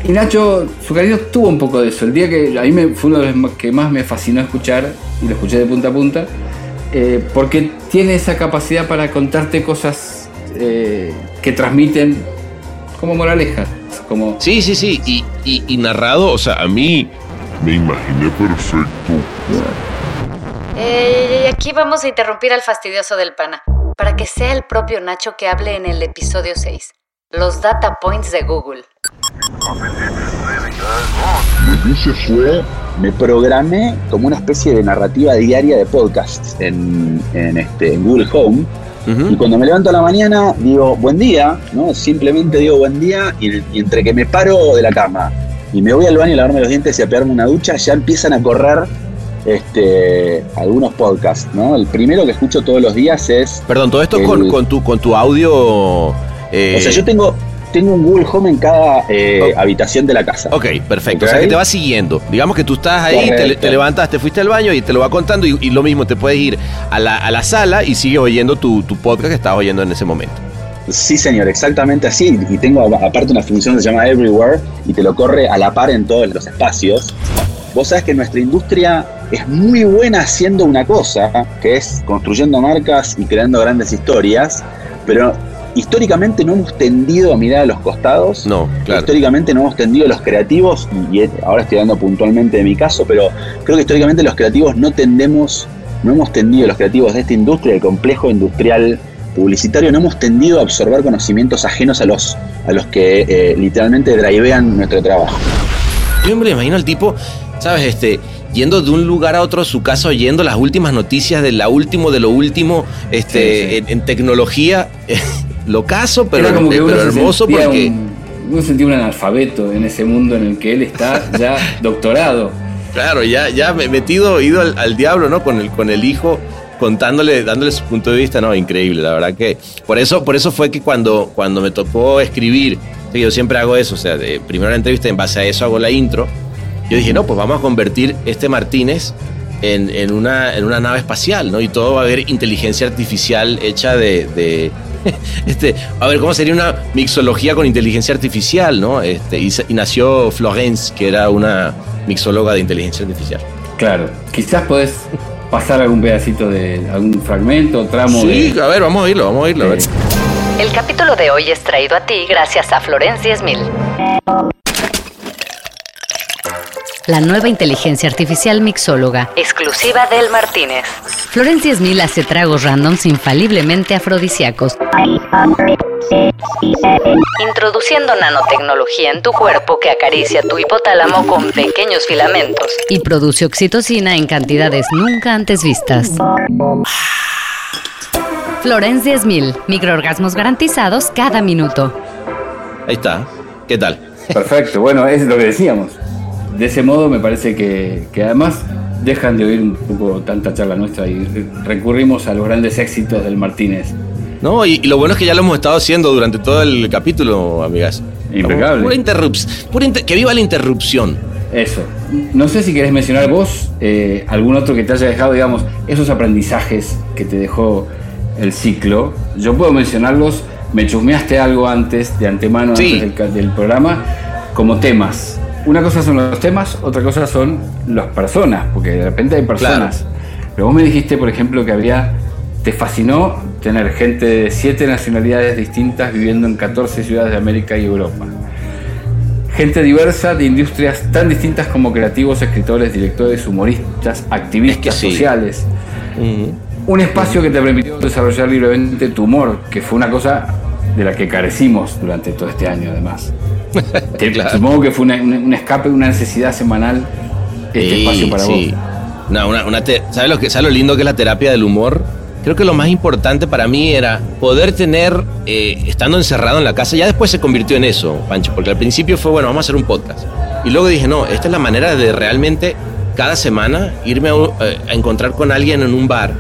Y Nacho Zucarino tuvo un poco de eso. El día que a mí me, fue uno de los que más me fascinó escuchar, y lo escuché de punta a punta, eh, porque tiene esa capacidad para contarte cosas eh, que transmiten como moralejas. Como, Sí, sí, sí. Y, y- y narrado, o sea, a mí Me imaginé perfecto. Eh, y aquí vamos a interrumpir al fastidioso del pana, para que sea el propio Nacho que hable en el episodio 6. Los data points de Google. Lo que fue, me programé como una especie de narrativa diaria de podcast en, en, este, en Google Home Y cuando me levanto a la mañana, digo buen día, ¿no? Simplemente digo buen día y, y entre que me paro de la cama y me voy al baño a lavarme los dientes y a pegarme una ducha, ya empiezan a correr este, algunos podcasts, ¿no? El primero que escucho todos los días es... Perdón, todo esto el- con, con tu, con tu audio... eh, O sea, yo tengo, tengo un Google Home en cada eh, habitación de la casa. Ok, perfecto. O sea, que te va siguiendo. Digamos que tú estás ahí, te, te levantas, te fuiste al baño y te lo va contando. Y, y lo mismo, te puedes ir a la, a la sala y sigues oyendo tu, tu podcast que estabas oyendo en ese momento. Sí, señor, exactamente así. Y tengo aparte una función que se llama Everywhere y te lo corre a la par en todos los espacios. Vos sabés que nuestra industria es muy buena haciendo una cosa, que es construyendo marcas y creando grandes historias, pero históricamente no hemos tendido a mirar a los costados. No, claro. Históricamente no hemos tendido a los creativos, y y ahora estoy hablando puntualmente de mi caso, pero creo que históricamente los creativos no tendemos, no hemos tendido, los creativos de esta industria, el complejo industrial publicitario, no hemos tendido a absorber conocimientos ajenos a los, a los que eh, literalmente drivean nuestro trabajo. Yo me imagino al tipo, ¿sabes? Este, yendo de un lugar a otro a su casa, oyendo las últimas noticias de la último de lo último, este, En, en tecnología. lo caso, pero, Era como que pero uno se hermoso sentía porque. un- uno sentía un analfabeto en ese mundo en el que él está ya doctorado. Claro, ya, ya me- metido, ido al, al diablo, ¿no? Con el, con el hijo, contándole, dándole su punto de vista, no, increíble, la verdad que. Por eso, por eso fue que cuando, cuando me tocó escribir, yo siempre hago eso, o sea, de- primero la entrevista, en base a eso hago la intro. Yo dije, no, pues vamos a convertir este Martínez en, en una, en una nave espacial, ¿no? Y todo va a haber inteligencia artificial hecha de. de- este, a ver, ¿cómo sería una mixología con inteligencia artificial, no? Este, y, nació Florence, que era una mixóloga de inteligencia artificial. Claro, quizás podés pasar algún pedacito de algún fragmento, tramo Sí, de. a ver, vamos a oírlo, vamos a oírlo. a ver. El capítulo de hoy es traído a ti gracias a Florence 10000. La nueva inteligencia artificial mixóloga, exclusiva del Martínez. Florence 10000 hace tragos randoms infaliblemente afrodisíacos, introduciendo nanotecnología en tu cuerpo que acaricia tu hipotálamo con pequeños filamentos y produce oxitocina en cantidades nunca antes vistas. Florence 10000, microorgasmos garantizados cada minuto. Ahí está. ¿Qué tal? Perfecto, bueno, es lo que decíamos. De ese modo me parece que, que además dejan de oír un poco tanta charla nuestra y re- recurrimos a los grandes éxitos del Martínez. No, y, y lo bueno es que ya lo hemos estado haciendo durante todo el capítulo, amigas. Impecable. Pura pura inter- que viva la interrupción. Eso. No sé si querés mencionar vos eh, algún otro que te haya dejado, digamos, esos aprendizajes que te dejó el ciclo. Yo puedo mencionarlos. Me chusmeaste algo antes, de antemano, Sí. antes del programa, como temas. Una cosa son los temas, otra cosa son las personas, porque de repente hay personas. Pero vos me dijiste, por ejemplo, que había. Te fascinó tener gente de siete nacionalidades distintas viviendo en 14 ciudades de América y Europa. Gente diversa de industrias tan distintas como creativos, escritores, directores, humoristas, activistas sociales. Un espacio que te permitió desarrollar libremente tu humor, que fue una cosa de la que carecimos durante todo este año, además. Te- Supongo que fue una- una- un escape, una necesidad semanal este Sí, espacio para sí. vos. Una- una- una te- ¿sabes, lo que, ¿Sabes lo lindo que es la terapia del humor? Creo que lo más importante para mí era poder tener, eh, estando encerrado en la casa, ya después se convirtió en eso, Pancho, porque al principio fue, bueno, vamos a hacer un podcast. Y luego dije, no, esta es la manera de realmente cada semana irme a, eh, a encontrar con alguien en un bar.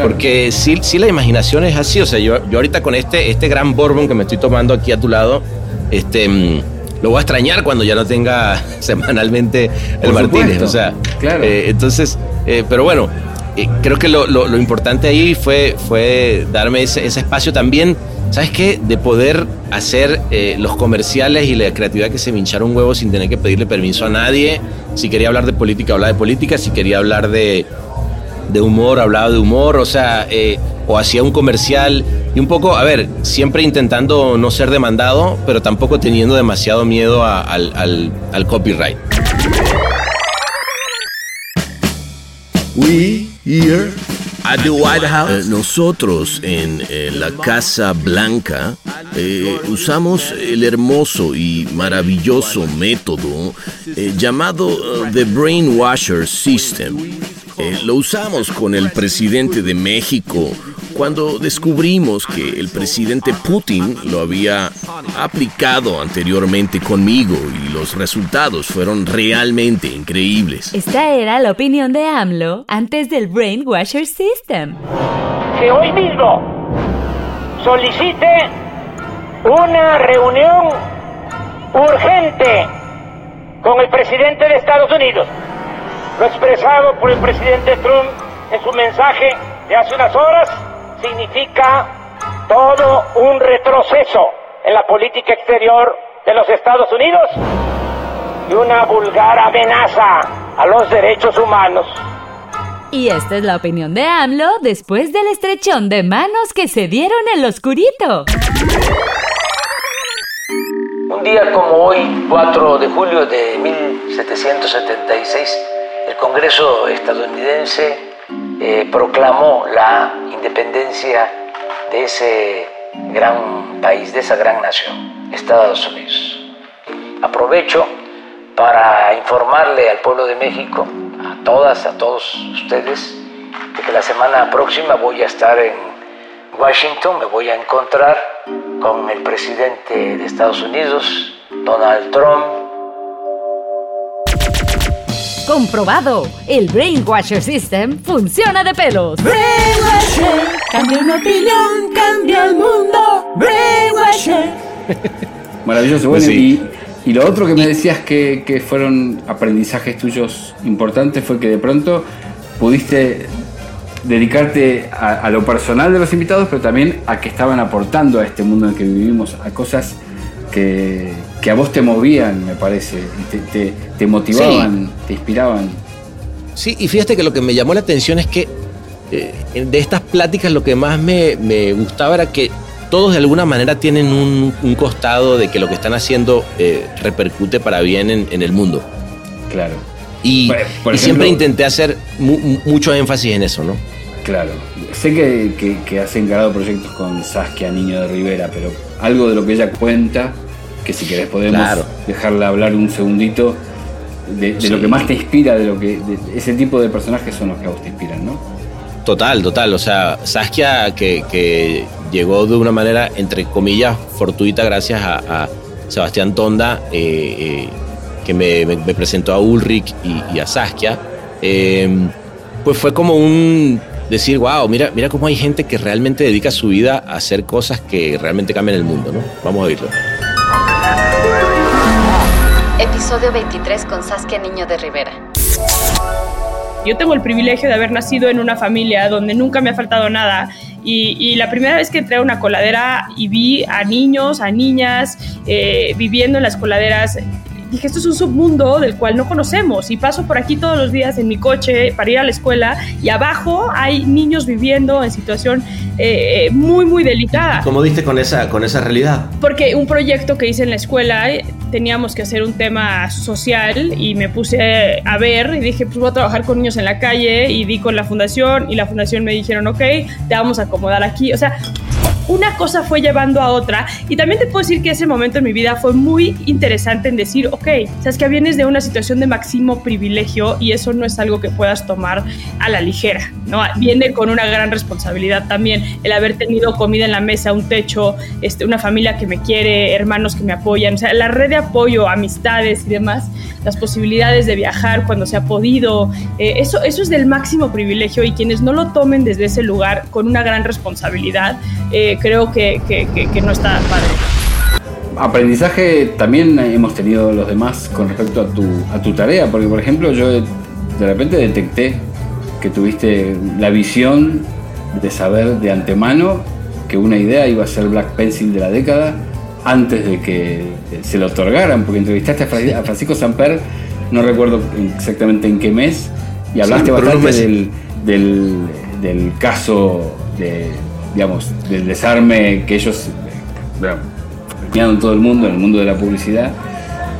Porque sí, sí la imaginación es así, o sea, yo, yo ahorita con este, este gran bourbon que me estoy tomando aquí a tu lado, este... mm, lo voy a extrañar cuando ya no tenga semanalmente el Por Martínez. supuesto, O sea, claro. eh, entonces, eh, pero bueno, eh, creo que lo, lo- lo importante ahí fue, fue darme ese, ese espacio también, ¿sabes qué? De poder hacer los comerciales y la creatividad que se me hinchara un huevo sin tener que pedirle permiso a nadie. Si quería hablar de política, hablaba de política. Si quería hablar de, de humor, hablaba de humor. O sea, eh, o hacía un comercial y un poco, a ver, siempre intentando no ser demandado, pero tampoco teniendo demasiado miedo a- al, al- al copyright. We here at the White House. Eh, nosotros en eh, la Casa Blanca eh, usamos el hermoso y maravilloso método llamado The Brainwasher System. Eh, lo usamos con el presidente de México, cuando descubrimos que el presidente Putin lo había aplicado anteriormente conmigo y los resultados fueron realmente increíbles. Esta era la opinión de AMLO antes del Brainwasher System. Que hoy mismo solicite una reunión urgente con el presidente de Estados Unidos. Lo expresado por el presidente Trump en su mensaje de hace unas horas significa todo un retroceso en la política exterior de los Estados Unidos y una vulgar amenaza a los derechos humanos. Y esta es la opinión de AMLO después del estrechón de manos que se dieron en lo oscurito. Un día como hoy, 4 de julio de 1776, el Congreso estadounidense eh, proclamó la independencia de ese gran país, de esa gran nación, Estados Unidos. Aprovecho para informarle al pueblo de México, a todas, a todos ustedes, de que la semana próxima voy a estar en Washington, me voy a encontrar con el presidente de Estados Unidos, Donald Trump. Comprobado, el Brainwasher System funciona de pelos. Brainwasher, cambia una opinión, cambia el mundo. Brainwasher. Maravilloso, bueno, y, y lo otro que me decías que, que fueron aprendizajes tuyos importantes fue que de pronto pudiste dedicarte a, a lo personal de los invitados, pero también a que estaban aportando a este mundo en el que vivimos, a cosas que, que a vos te movían, me parece, te, te- te motivaban, te inspiraban. Sí, y fíjate que lo que me llamó la atención es que eh, de estas pláticas lo que más me, me gustaba era que todos de alguna manera tienen un, un costado de que lo que están haciendo eh, repercute para bien en, en el mundo. Claro. Y, por y ejemplo- siempre intenté hacer mu- mu- mucho énfasis en eso, ¿no? Claro. Sé que, que, que has encarado proyectos con Saskia Niño de Rivera, pero algo de lo que ella cuenta, que si querés podemos Claro. dejarla hablar un segundito, de, de Sí. lo que más te inspira, de lo que de- ese tipo de personajes son los que a vos te inspiran, ¿no? Total, total. O sea, Saskia que, que llegó de una manera, entre comillas, fortuita gracias a, a Sebastián Tonda, eh, eh, que me, me- me presentó a Ulrich y, y a Saskia. eh, pues fue como un decir, wow, mira, mira cómo hay gente que realmente dedica su vida a hacer cosas que realmente cambian el mundo, ¿no? Vamos a oírlo. Episodio 23 con Saskia Niño de Rivera. Yo tengo el privilegio de haber nacido en una familia donde nunca me ha faltado nada y, y la primera vez que entré a una coladera y vi a niños, a niñas eh, viviendo en las coladeras, dije, esto es un submundo del cual no conocemos y paso por aquí todos los días en mi coche para ir a la escuela y abajo hay niños viviendo en situación eh, muy, muy delicada. ¿Cómo diste con esa, con esa realidad? Porque un proyecto que hice en la escuela eh, teníamos que hacer un tema social y me puse a ver y dije, pues voy a trabajar con niños en la calle y di con la fundación y la fundación me dijeron, ok, te vamos a acomodar aquí. O sea, una cosa fue llevando a otra y también te puedo decir que ese momento en mi vida fue muy interesante en decir, ok, sabes que vienes de una situación de máximo privilegio y eso no es algo que puedas tomar a la ligera, ¿no? Viene con una gran responsabilidad también el haber tenido comida en la mesa, un techo, este, una familia que me quiere, hermanos que me apoyan, o sea, la red de apoyo, amistades y demás, las posibilidades de viajar cuando se ha podido, eh, eso, eso es del máximo privilegio y quienes no lo tomen desde ese lugar con una gran responsabilidad, eh, creo que, que- que- que no está padre. Aprendizaje también hemos tenido los demás con respecto a tu, a tu tarea, porque por ejemplo yo de repente detecté que tuviste la visión de saber de antemano que una idea iba a ser Black Pencil de la década antes de que se lo otorgaran, porque entrevistaste a, Fra- a Francisco Samper, no recuerdo exactamente en qué mes, y hablaste bastante del, del, del caso de, digamos, del desarme que ellos bueno, todo el mundo, en el mundo de la publicidad.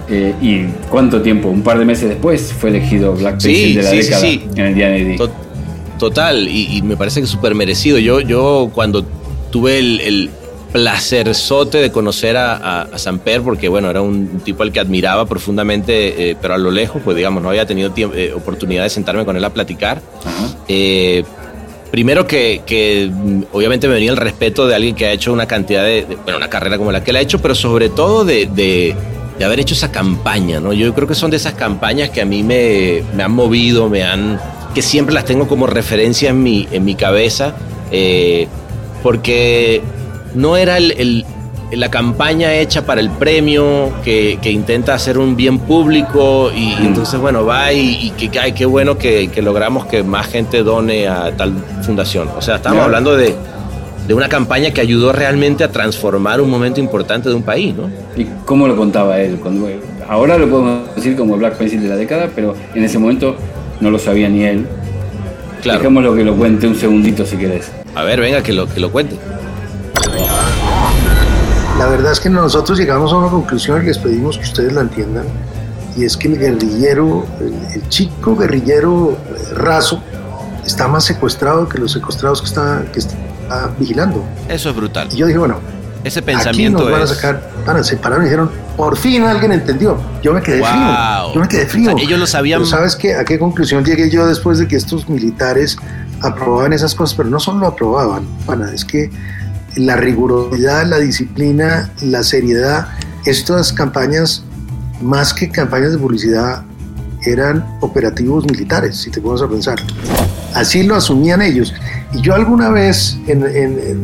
Eh, y cuánto tiempo, un par de meses después, fue elegido Black Sí, de la sí, década sí. en el To- Total, y, y me parece que súper merecido. Yo, yo cuando tuve el, el placerzote de conocer a, a, a Samper, porque bueno, era un tipo al que admiraba profundamente, eh, pero a lo lejos, pues digamos, no había tenido eh, oportunidad de sentarme con él a platicar. Eh, primero que, que, mm, obviamente me venía el respeto de alguien que ha hecho una cantidad de, bueno, una carrera como la que él ha hecho, pero sobre todo de, de- de haber hecho esa campaña, ¿no? Yo creo que son de esas campañas que a mí me, me han movido, me han, que siempre las tengo como referencia en mi, en mi cabeza, eh, porque no era el, la campaña hecha para el premio, que, que intenta hacer un bien público y, y entonces, bueno, va y, y que ay, qué bueno que, que logramos que más gente done a tal fundación. O sea, estamos Claro. hablando de, de una campaña que ayudó realmente a transformar un momento importante de un país, ¿no? ¿Y cómo lo contaba él? Cuando, ahora lo podemos decir como Black Pencil de la década, pero en ese momento no lo sabía ni él. Claro. Dejémoslo que lo cuente un segundito si querés. A ver, venga, que lo, que lo cuente. La verdad es que nosotros llegamos a una conclusión y les pedimos que ustedes la entiendan. Y es que el guerrillero, el, el chico guerrillero eh, raso, está más secuestrado que los secuestrados que está, que está vigilando. Eso es brutal. Y yo dije, bueno, Ese aquí pensamiento nos van a sacar, van a separar y dijeron, por fin alguien entendió. Yo me quedé Wow. frío. Yo me quedé frío. O sea, ellos lo sabían- Pero ¿Sabes qué? ¿A qué conclusión llegué yo después de que estos militares aprobaban esas cosas? Pero no solo lo aprobaban, pana, es que la rigurosidad, la disciplina, la seriedad, estas campañas, más que campañas de publicidad, eran operativos militares, si te pones a pensar. Así lo asumían ellos. Y yo alguna vez,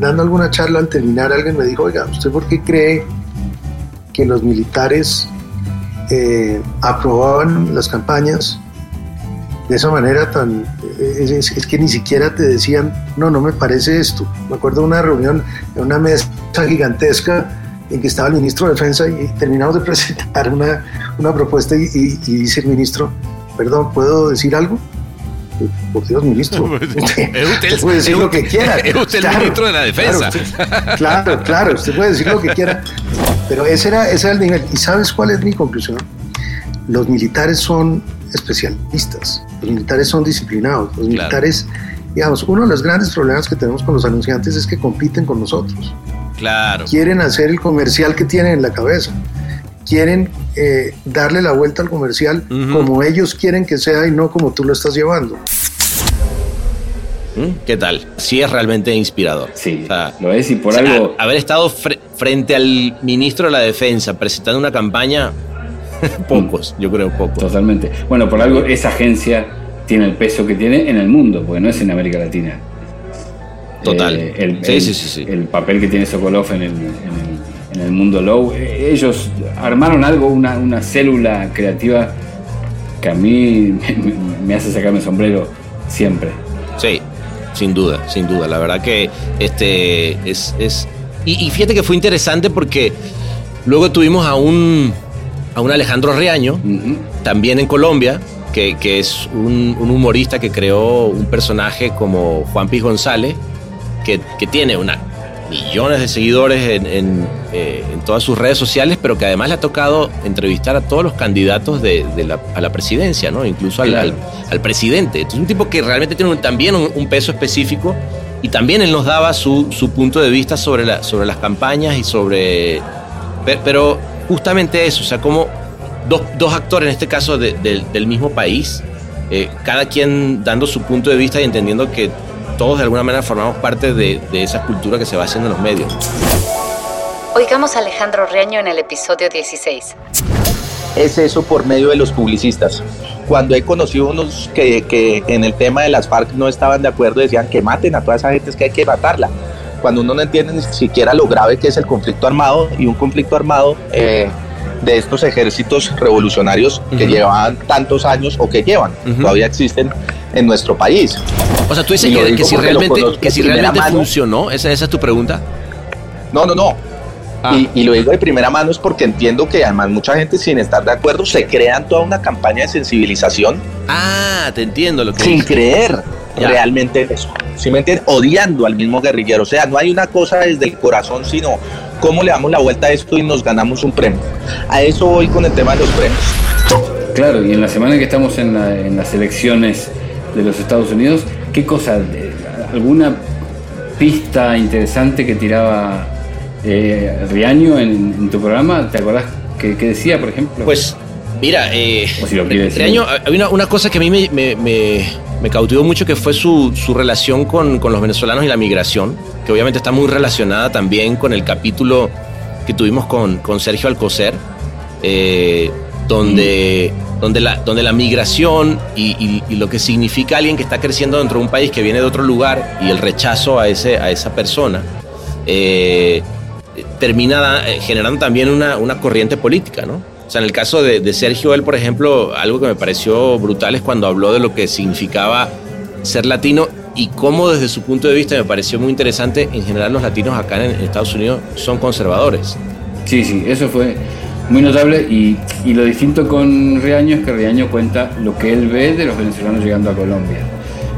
dando alguna charla al terminar, alguien me dijo, oiga, ¿usted por qué cree que los militares eh, aprobaban las campañas de esa manera tan... Es, es- es que ni siquiera te decían, no, no me parece esto. Me acuerdo de una reunión, en una mesa gigantesca en que estaba el ministro de Defensa y terminamos de presentar una, una propuesta y, y- y dice el ministro, perdón, ¿puedo decir algo? Por Dios, ministro. Usted, puede decir lo que quiera. es usted el Claro, ministro de la defensa. Claro, usted- claro, claro, usted puede decir lo que quiera. Pero ese era, ese era el nivel. ¿Y sabes cuál es mi conclusión? Los militares son especialistas, los militares son disciplinados, los militares, digamos, uno de los grandes problemas que tenemos con los anunciantes es que compiten con nosotros. Claro. Quieren hacer el comercial que tienen en la cabeza. Quieren eh, darle la vuelta al comercial como ellos quieren que sea y no como tú lo estás llevando. ¿Mm? ¿Qué tal? Sí es realmente inspirador. Sí, lo es y por o sea, algo- haber estado fre- frente al ministro de la Defensa presentando una campaña, pocos, yo creo pocos. Totalmente. Bueno, por algo esa agencia tiene el peso que tiene en el mundo, porque no es en América Latina. Total. Eh, el, Sí, el- sí, sí, sí. el papel que tiene Sokolov en el, en el- en el mundo low. eh, Ellos armaron algo, una, una célula creativa que a mí me, me hace sacarme el sombrero siempre. Sí, sin duda, sin duda. La verdad que este es. es y, y fíjate que fue interesante porque luego tuvimos a un, a un Alejandro Reaño, también en Colombia, que, que es un, un humorista que creó un personaje como Juan Piz González, que, que tiene una millones de seguidores en, en, eh, en todas sus redes sociales, pero que además le ha tocado entrevistar a todos los candidatos de, de la, a la presidencia, ¿no? Incluso al, al- al presidente. Entonces, un tipo que realmente tiene un- también un, un peso específico y también él nos daba su, su punto de vista sobre, la, sobre las campañas y sobre... pe- Pero justamente eso, o sea, como dos, dos actores, en este caso de- de- del mismo país, eh, cada quien dando su punto de vista y entendiendo que todos de alguna manera formamos parte de, de esa cultura que se va haciendo en los medios. Oigamos a Alejandro Reaño en el episodio 16. es eso por medio de los publicistas. Cuando he conocido unos que, que en el tema de las FARC no estaban de acuerdo, decían que maten a toda esa gente, es que hay que matarla. Cuando uno no entiende ni siquiera lo grave que es el conflicto armado y un conflicto armado eh, de estos ejércitos revolucionarios que llevaban tantos años o que llevan, todavía existen en nuestro país. O sea, tú dices que, si realmente, que si realmente mano. funcionó, ¿Esa, esa es tu pregunta. No, no, no. Y, y lo digo de primera mano es porque entiendo que además mucha gente sin estar de acuerdo se crean toda una campaña de sensibilización Ah, te entiendo lo que sin dices. creer Ya. realmente en eso. ¿Sí me entiendes? Odiando al mismo guerrillero. O sea, no hay una cosa desde el corazón, sino cómo le damos la vuelta a esto y nos ganamos un premio. A eso voy con el tema de los premios. Claro, y en la semana que estamos en, la- en las elecciones de los Estados Unidos, ¿qué cosa? de- ¿Alguna pista interesante que tiraba eh, Riaño en, en tu programa? ¿Te acordás que, que decía, por ejemplo? Pues Mira, eh, si lo quieres este decir. año había una, una cosa que a mí me, me- me- me cautivó mucho que fue su, su relación con, con los venezolanos y la migración, que obviamente está muy relacionada también con el capítulo que tuvimos con, con Sergio Alcocer, eh, donde, donde, la, donde la migración y, lo que significa alguien que está creciendo dentro de un país que viene de otro lugar y el rechazo a, ese, a esa persona. eh, termina eh, generando también una, una corriente política, ¿no? O sea, en el caso de, de Sergio, él, por ejemplo, algo que me pareció brutal es cuando habló de lo que significaba ser latino y cómo desde su punto de vista me pareció muy interesante, en general los latinos acá en, Estados Unidos son conservadores. Sí, sí, eso fue muy notable y, y lo distinto con Riaño es que Riaño cuenta lo que él ve de los venezolanos llegando a Colombia.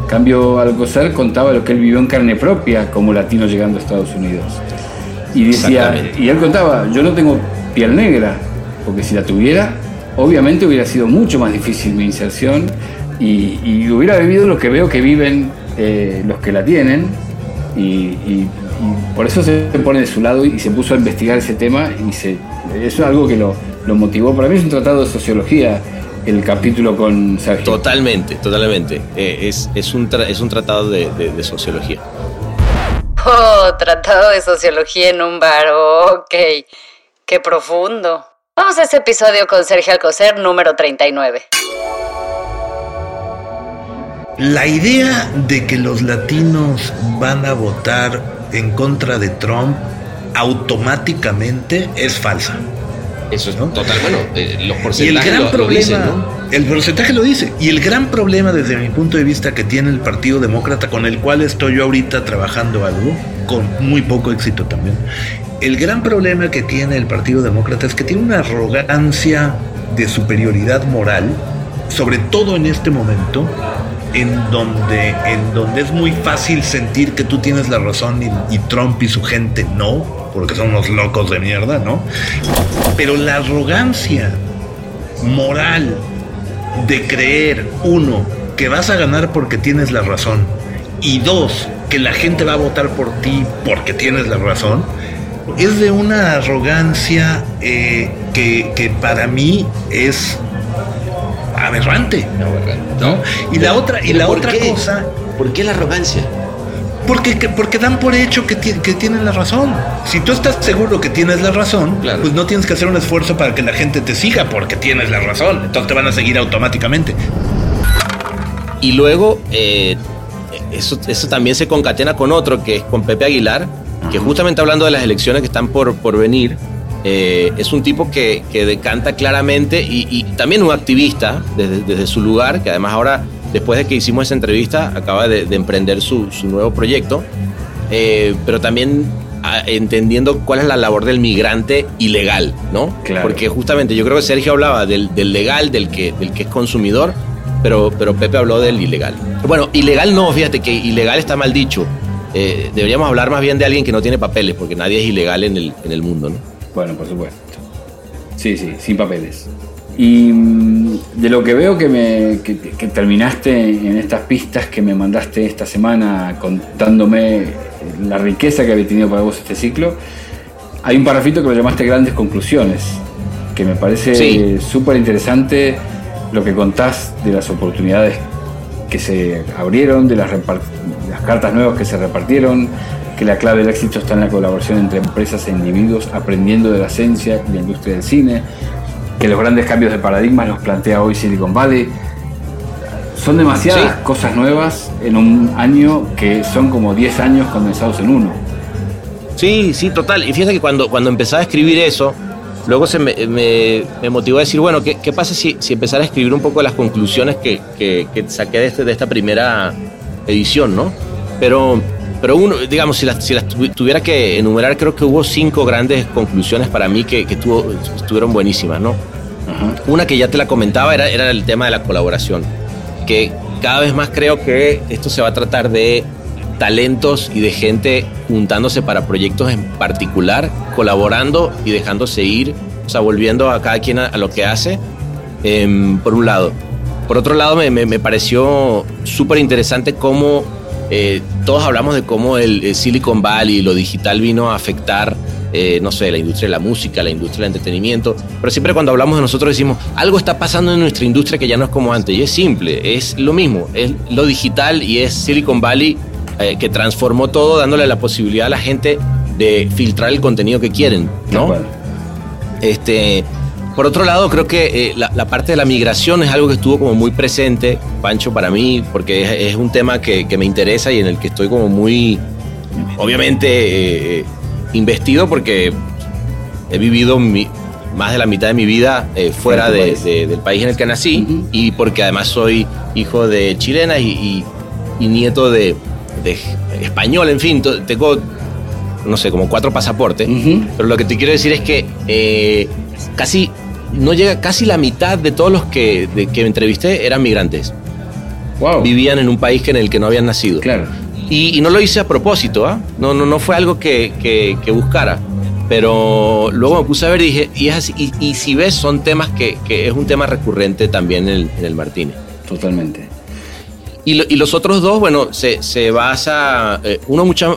En cambio, Alcocer contaba lo que él vivió en carne propia como latino llegando a Estados Unidos. Y decía, y él contaba, yo no tengo piel negra, porque si la tuviera, obviamente hubiera sido mucho más difícil mi inserción y, y hubiera vivido lo que veo que viven eh, los que la tienen y, y- y por eso se pone de su lado y se puso a investigar ese tema y se, eso es algo que lo, lo motivó. Para mí es un tratado de sociología el capítulo con Sergio. Totalmente, totalmente. Eh, es, es, un tra- es un tratado de, de- de sociología. Oh, tratado de sociología en un bar. Ok. Qué profundo. Vamos a ese episodio con Sergio Alcocer número 39. La idea de que los latinos van a votar en contra de Trump automáticamente es falsa. Eso es total, bueno, eh, los Y el porcentajes gran lo- lo problema, dicen, ¿no? el porcentaje lo dice, y el gran problema desde mi punto de vista que tiene el Partido Demócrata, con el cual estoy yo ahorita trabajando algo, con muy poco éxito también, el gran problema que tiene el Partido Demócrata es que tiene una arrogancia de superioridad moral, sobre todo en este momento, en donde, en donde es muy fácil sentir que tú tienes la razón y, y Trump y su gente no, porque son unos locos de mierda, ¿no? Pero la arrogancia moral de creer, uno, que vas a ganar porque tienes la razón, y dos, que la gente va a votar por ti porque tienes la razón, es de una arrogancia eh, que, que para mí es aberrante. ¿no? Y la otra, y ¿Pero la otra qué? cosa. ¿Por qué la arrogancia? Porque, que- porque dan por hecho que, que tienen la razón. Si tú estás seguro que tienes la razón, pues no tienes que hacer un esfuerzo para que la gente te siga porque tienes la razón. Entonces te van a seguir automáticamente. Y luego, eh, eso, eso también se concatena con otro, que es con Pepe Aguilar, que justamente hablando de las elecciones que están por, por venir, eh, es un tipo que, que decanta claramente y, y también un activista desde, desde su lugar, que además ahora, después de que hicimos esa entrevista, acaba de, de emprender su, su nuevo proyecto, eh, pero también ah, entendiendo cuál es la labor del migrante ilegal, ¿no? Porque justamente yo creo que Sergio hablaba del, del legal, del que, del que es consumidor, pero, pero Pepe habló del ilegal. Bueno, ilegal no, fíjate que ilegal está mal dicho. Eh, deberíamos hablar más bien de alguien que no tiene papeles, porque nadie es ilegal en el, en el mundo, ¿no? Bueno, por supuesto. Sí, sí, sin papeles. Y mm, de lo que veo que, me, que, que terminaste en estas pistas que me mandaste esta semana contándome la riqueza que había tenido para vos este ciclo, hay un parrafito que lo llamaste grandes conclusiones, que me parece Sí. súper interesante lo que contás de las oportunidades que se abrieron, de las, las cartas nuevas que se repartieron, que la clave del éxito está en la colaboración entre empresas e individuos aprendiendo de la esencia y la industria del cine, que los grandes cambios de paradigmas los plantea hoy Silicon Valley. Son demasiadas cosas nuevas en un año que son como 10 años condensados en uno. Sí, sí, total. Y fíjate que cuando, cuando empezaba a escribir eso, luego se me, me- me motivó a decir, bueno, ¿qué, qué pasa si, si empezara a escribir un poco las conclusiones que, que- que saqué de, este- de esta primera edición, ¿no? Pero, pero uno, digamos, si las, si las tuvi- tuviera que enumerar, creo que hubo cinco grandes conclusiones para mí que, que tuvo- estuvieron buenísimas, ¿no? Una que ya te la comentaba era, era el tema de la colaboración, que cada vez más creo que esto se va a tratar de talentos y de gente juntándose para proyectos en particular, colaborando y dejándose ir, o sea, volviendo a cada quien a, a lo que hace, em, por un lado. Por otro lado, me, me- me pareció súper interesante cómo eh, todos hablamos de cómo el, el Silicon Valley y lo digital vino a afectar eh, no sé, la industria de la música, la industria del entretenimiento, pero siempre cuando hablamos de nosotros decimos, algo está pasando en nuestra industria que ya no es como antes, y es simple, es lo mismo, es lo digital y es Silicon Valley eh, que transformó todo dándole la posibilidad a la gente de filtrar el contenido que quieren, ¿no? Este, por otro lado, creo que eh, la, la parte de la migración es algo que estuvo como muy presente, Pancho, para mí, porque es, es un tema que, que me interesa y en el que estoy como muy, obviamente, eh, investido porque he vivido mi- más de la mitad de mi vida eh, fuera de- de- del país en el que nací y porque además soy hijo de chilenas y, y- y nieto de, de español, en fin, tengo, no sé, como cuatro pasaportes, pero lo que te quiero decir es que eh, casi, no llega, casi la mitad de todos los que, de- que entrevisté eran migrantes. Vivían en un país que en el que no habían nacido. Claro. Y, y no lo hice a propósito, ¿ah? No, no, no fue algo que, que- que buscara. Pero luego me puse a ver y dije, y, es así, y, y si ves, son temas que, que es un tema recurrente también en el, en el Martínez. Totalmente. Y, lo- y los otros dos, bueno, se, se basa, eh, uno mucho,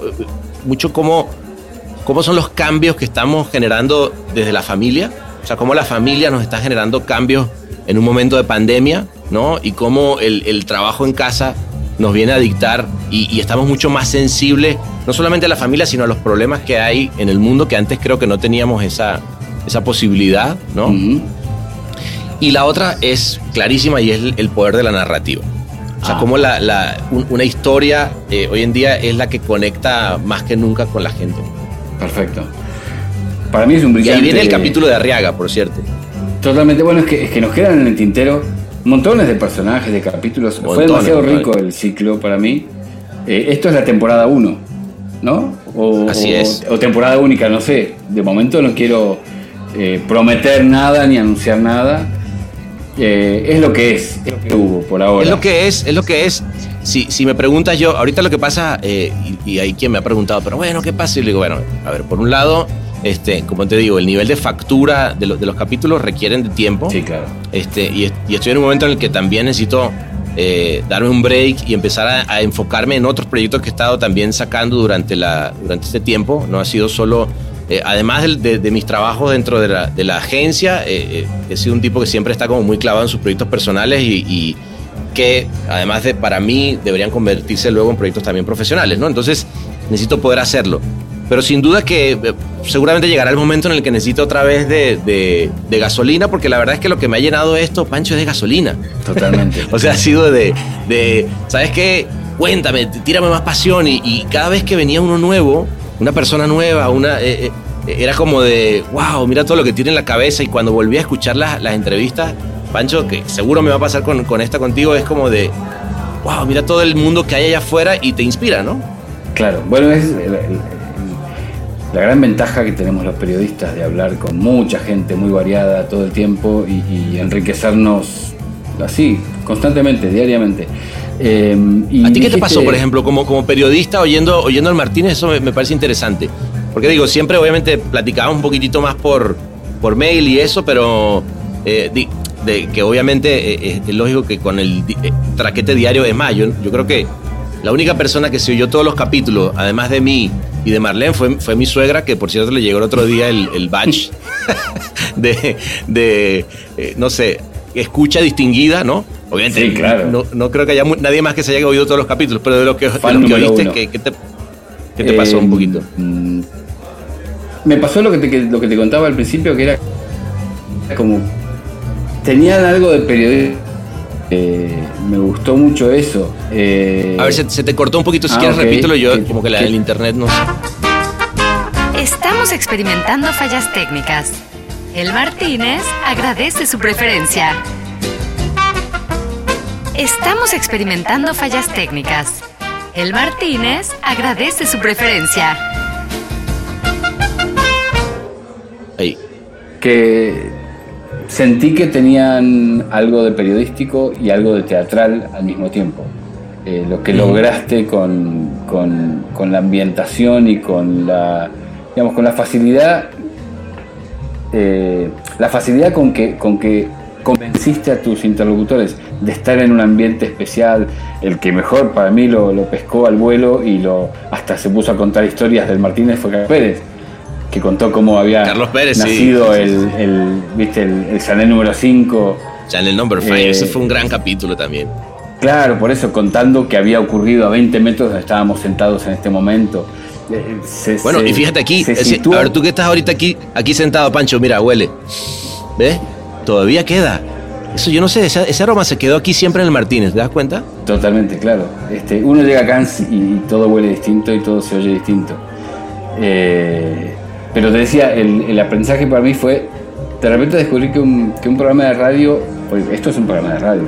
mucho cómo, cómo son los cambios que estamos generando desde la familia, o sea, cómo la familia nos está generando cambios en un momento de pandemia, ¿no? Y cómo el, el trabajo en casa nos viene a dictar y, y estamos mucho más sensibles, no solamente a la familia, sino a los problemas que hay en el mundo, que antes creo que no teníamos esa, esa posibilidad, ¿no? Y la otra es clarísima y es el, el poder de la narrativa. O sea, Ah. cómo la, la- un- una historia eh, hoy en día es la que conecta más que nunca con la gente. Perfecto. Para mí es un Y brillante. ahí viene el capítulo de Arriaga, por cierto. Totalmente, bueno, es que, es que nos quedan en el tintero montones de personajes, de capítulos. Fue demasiado montones. rico el ciclo para mí. Eh, esto es la temporada 1, ¿no? O, Así es. O temporada única, no sé. De momento no quiero eh, prometer nada ni anunciar nada. Eh, es lo que es, es lo que hubo por ahora. Es lo que es, es lo que es. Si, si me preguntas yo, ahorita lo que pasa, y, y hay quien me ha preguntado, pero bueno, ¿qué pasa? Y le digo, bueno, a ver, por un lado, este, como te digo, el nivel de factura de, los- de los capítulos requieren de tiempo. Sí, claro. Este, y, y estoy en un momento en el que también necesito eh, darme un break y empezar a, a enfocarme en otros proyectos que he estado también sacando durante, la, durante este tiempo. No ha sido solo, eh, además del- de, de mis trabajos dentro de la, de la agencia, eh, eh, he sido un tipo que siempre está como muy clavado en sus proyectos personales y, y que además de para mí deberían convertirse luego en proyectos también profesionales, ¿no? Entonces necesito poder hacerlo. Pero sin duda que eh, seguramente llegará el momento en el que necesito otra vez de, de- de gasolina, porque la verdad es que lo que me ha llenado esto, Pancho, es de gasolina. Totalmente. o sea, ha sido de, de ¿sabes qué? Cuéntame, tírame más pasión. Y, y cada vez que venía uno nuevo, una persona nueva, una, eh, eh, era como de, wow, mira todo lo que tiene en la cabeza. Y cuando volví a escuchar las, las entrevistas, Pancho, que seguro me va a pasar con, con esta contigo, es como de, wow, mira todo el mundo que hay allá afuera y te inspira, ¿no? Claro, bueno, es la gran ventaja que tenemos los periodistas de hablar con mucha gente muy variada todo el tiempo y, y enriquecernos así, constantemente, diariamente. Eh, y ¿A ti qué te pasó, por ejemplo, como, como periodista oyendo, oyendo al Martínez? Eso me, me parece interesante. Porque digo, siempre obviamente platicábamos un poquitito más por, por mail y eso, pero eh, di- de, que obviamente eh, es, lógico que con el di- traquete diario es más. Yo, yo creo que la única persona que se oyó todos los capítulos, además de mí y de Marlene, fue, fue mi suegra, que por cierto le llegó el otro día el, el badge de, de eh, no sé, escucha distinguida, ¿no? Obviamente, Sí, claro. no, no creo que haya nadie más que se haya oído todos los capítulos, pero de lo que, de Fan lo que número oíste. ¿qué, qué te, qué te pasó Eh, un poquito? mm, Me pasó lo que te, lo que te contaba al principio, que era como. Tenían algo de periodismo. Eh, me gustó mucho eso. Eh, A ver, se, se te cortó un poquito, si ah, quieres repítelo, yo Que- como que la, que- el internet no sé. Estamos experimentando fallas técnicas. El Martínez agradece su preferencia. Estamos experimentando fallas técnicas. El Martínez agradece su preferencia. Ahí. que sentí que tenían algo de periodístico y algo de teatral al mismo tiempo. Eh, lo que lograste con, con- con la ambientación y con la, digamos, con la facilidad, eh, la facilidad con que, con que convenciste a tus interlocutores de estar en un ambiente especial, el que mejor para mí lo, lo pescó al vuelo y lo hasta se puso a contar historias del Martínez fue Pérez que contó cómo había Carlos Pérez, sí, nacido sí, el, el, ¿viste? el, el Chanel número 5. Chanel Number 5, Eh, ese fue un gran capítulo también. Claro, por eso contando que había ocurrido a 20 metros donde estábamos sentados en este momento. Eh, se- Bueno, se- y fíjate aquí, a ver, tú que estás ahorita aquí, aquí sentado, Pancho, mira, huele. ¿Ves? Todavía queda. Eso yo no sé, ese, ese aroma se quedó aquí siempre en el Martínez, ¿te das cuenta? Totalmente, claro. Este, uno llega acá y, y todo huele distinto y todo se oye distinto. Eh, pero te decía, el, el aprendizaje para mí fue, de repente descubrí que un, que un programa de radio, esto es un programa de radio,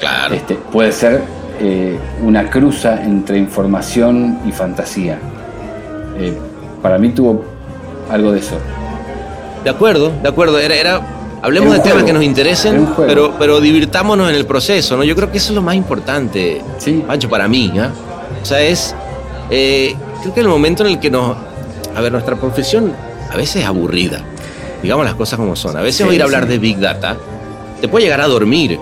claro. este, puede ser eh, una cruza entre información y fantasía. Eh, para mí tuvo algo de eso. De acuerdo, de acuerdo. Era, era, hablemos Era de temas que nos interesen, pero, pero divirtámonos en el proceso, ¿no? Yo creo que eso es lo más importante, Pancho, para mí, ¿ah? O sea, es. eh, creo que el momento en el que nos. A ver, nuestra profesión a veces es aburrida. Digamos las cosas como son. A veces Sí, oír hablar de Big Data te puede llegar a dormir.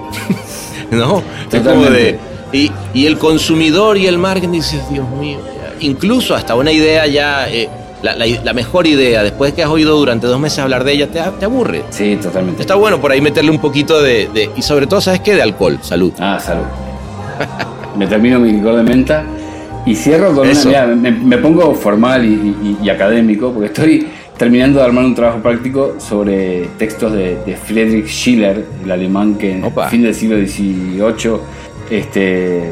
¿No? Es como de. Y, y el consumidor y el marketing dices, Dios mío. ya". Incluso hasta una idea ya. eh, la, la- la mejor idea, después de que has oído durante dos meses hablar de ella, te, te aburre. Sí, totalmente. Está bueno por ahí meterle un poquito de, de- Y sobre todo, ¿sabes qué? De alcohol. Salud. Ah, salud. me termino mi licor de menta y cierro con Eso. una. mirá, me, me pongo formal y, y- y académico porque estoy terminando de armar un trabajo práctico sobre textos de, de Friedrich Schiller, el alemán que en el fin del siglo XVIII este,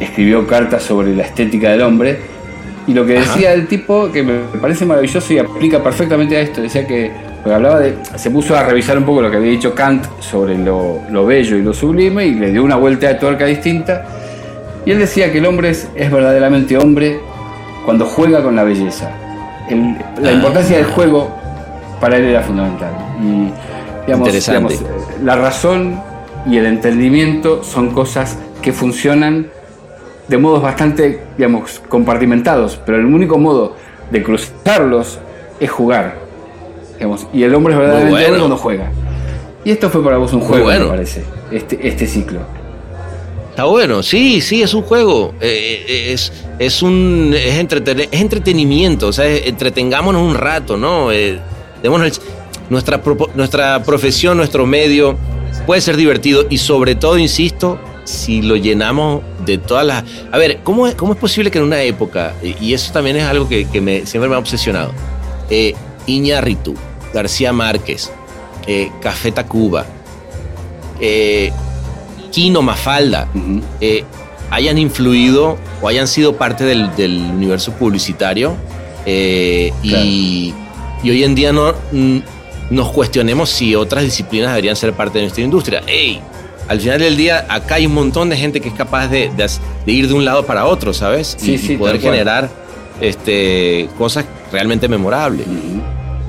escribió cartas sobre la estética del hombre. Y lo que Ajá. decía el tipo, que me parece maravilloso y aplica perfectamente a esto, decía que porque hablaba de. se puso a revisar un poco lo que había dicho Kant sobre lo, lo bello y lo sublime y le dio una vuelta de tuerca distinta. Y él decía que el hombre es, es verdaderamente hombre cuando juega con la belleza. El- la Ah. importancia del juego para él era fundamental. Y digamos, Interesante. digamos, la razón y el entendimiento son cosas que funcionan de modos bastante, digamos, compartimentados, pero el único modo de cruzarlos es jugar. digamos, y el hombre es verdaderamente bueno. hombre cuando juega. Y esto fue para vos un juego, bueno. me parece, este, este ciclo. Está bueno, sí, sí, es un juego. eh, eh, es, es un es, entretene- es entretenimiento, o sea, entretengámonos un rato, ¿no? Eh, démonos nuestra, nuestra profesión, nuestro medio puede ser divertido y sobre todo, insisto, si lo llenamos de todas las... A ver, ¿cómo es, cómo es posible que en una época, y eso también es algo que, que me, siempre me ha obsesionado, eh, Iñárritu, García Márquez, eh, Café Tacuba, eh, Kino Mafalda eh, hayan influido o hayan sido parte del, del universo publicitario eh, y, y hoy en día no, nos cuestionemos si otras disciplinas deberían ser parte de nuestra industria. ¡Ey! Al final del día, acá hay un montón de gente que es capaz de, de de ir de un lado para otro, ¿sabes? Sí, y, y sí, poder tal cual. generar este, cosas realmente memorables.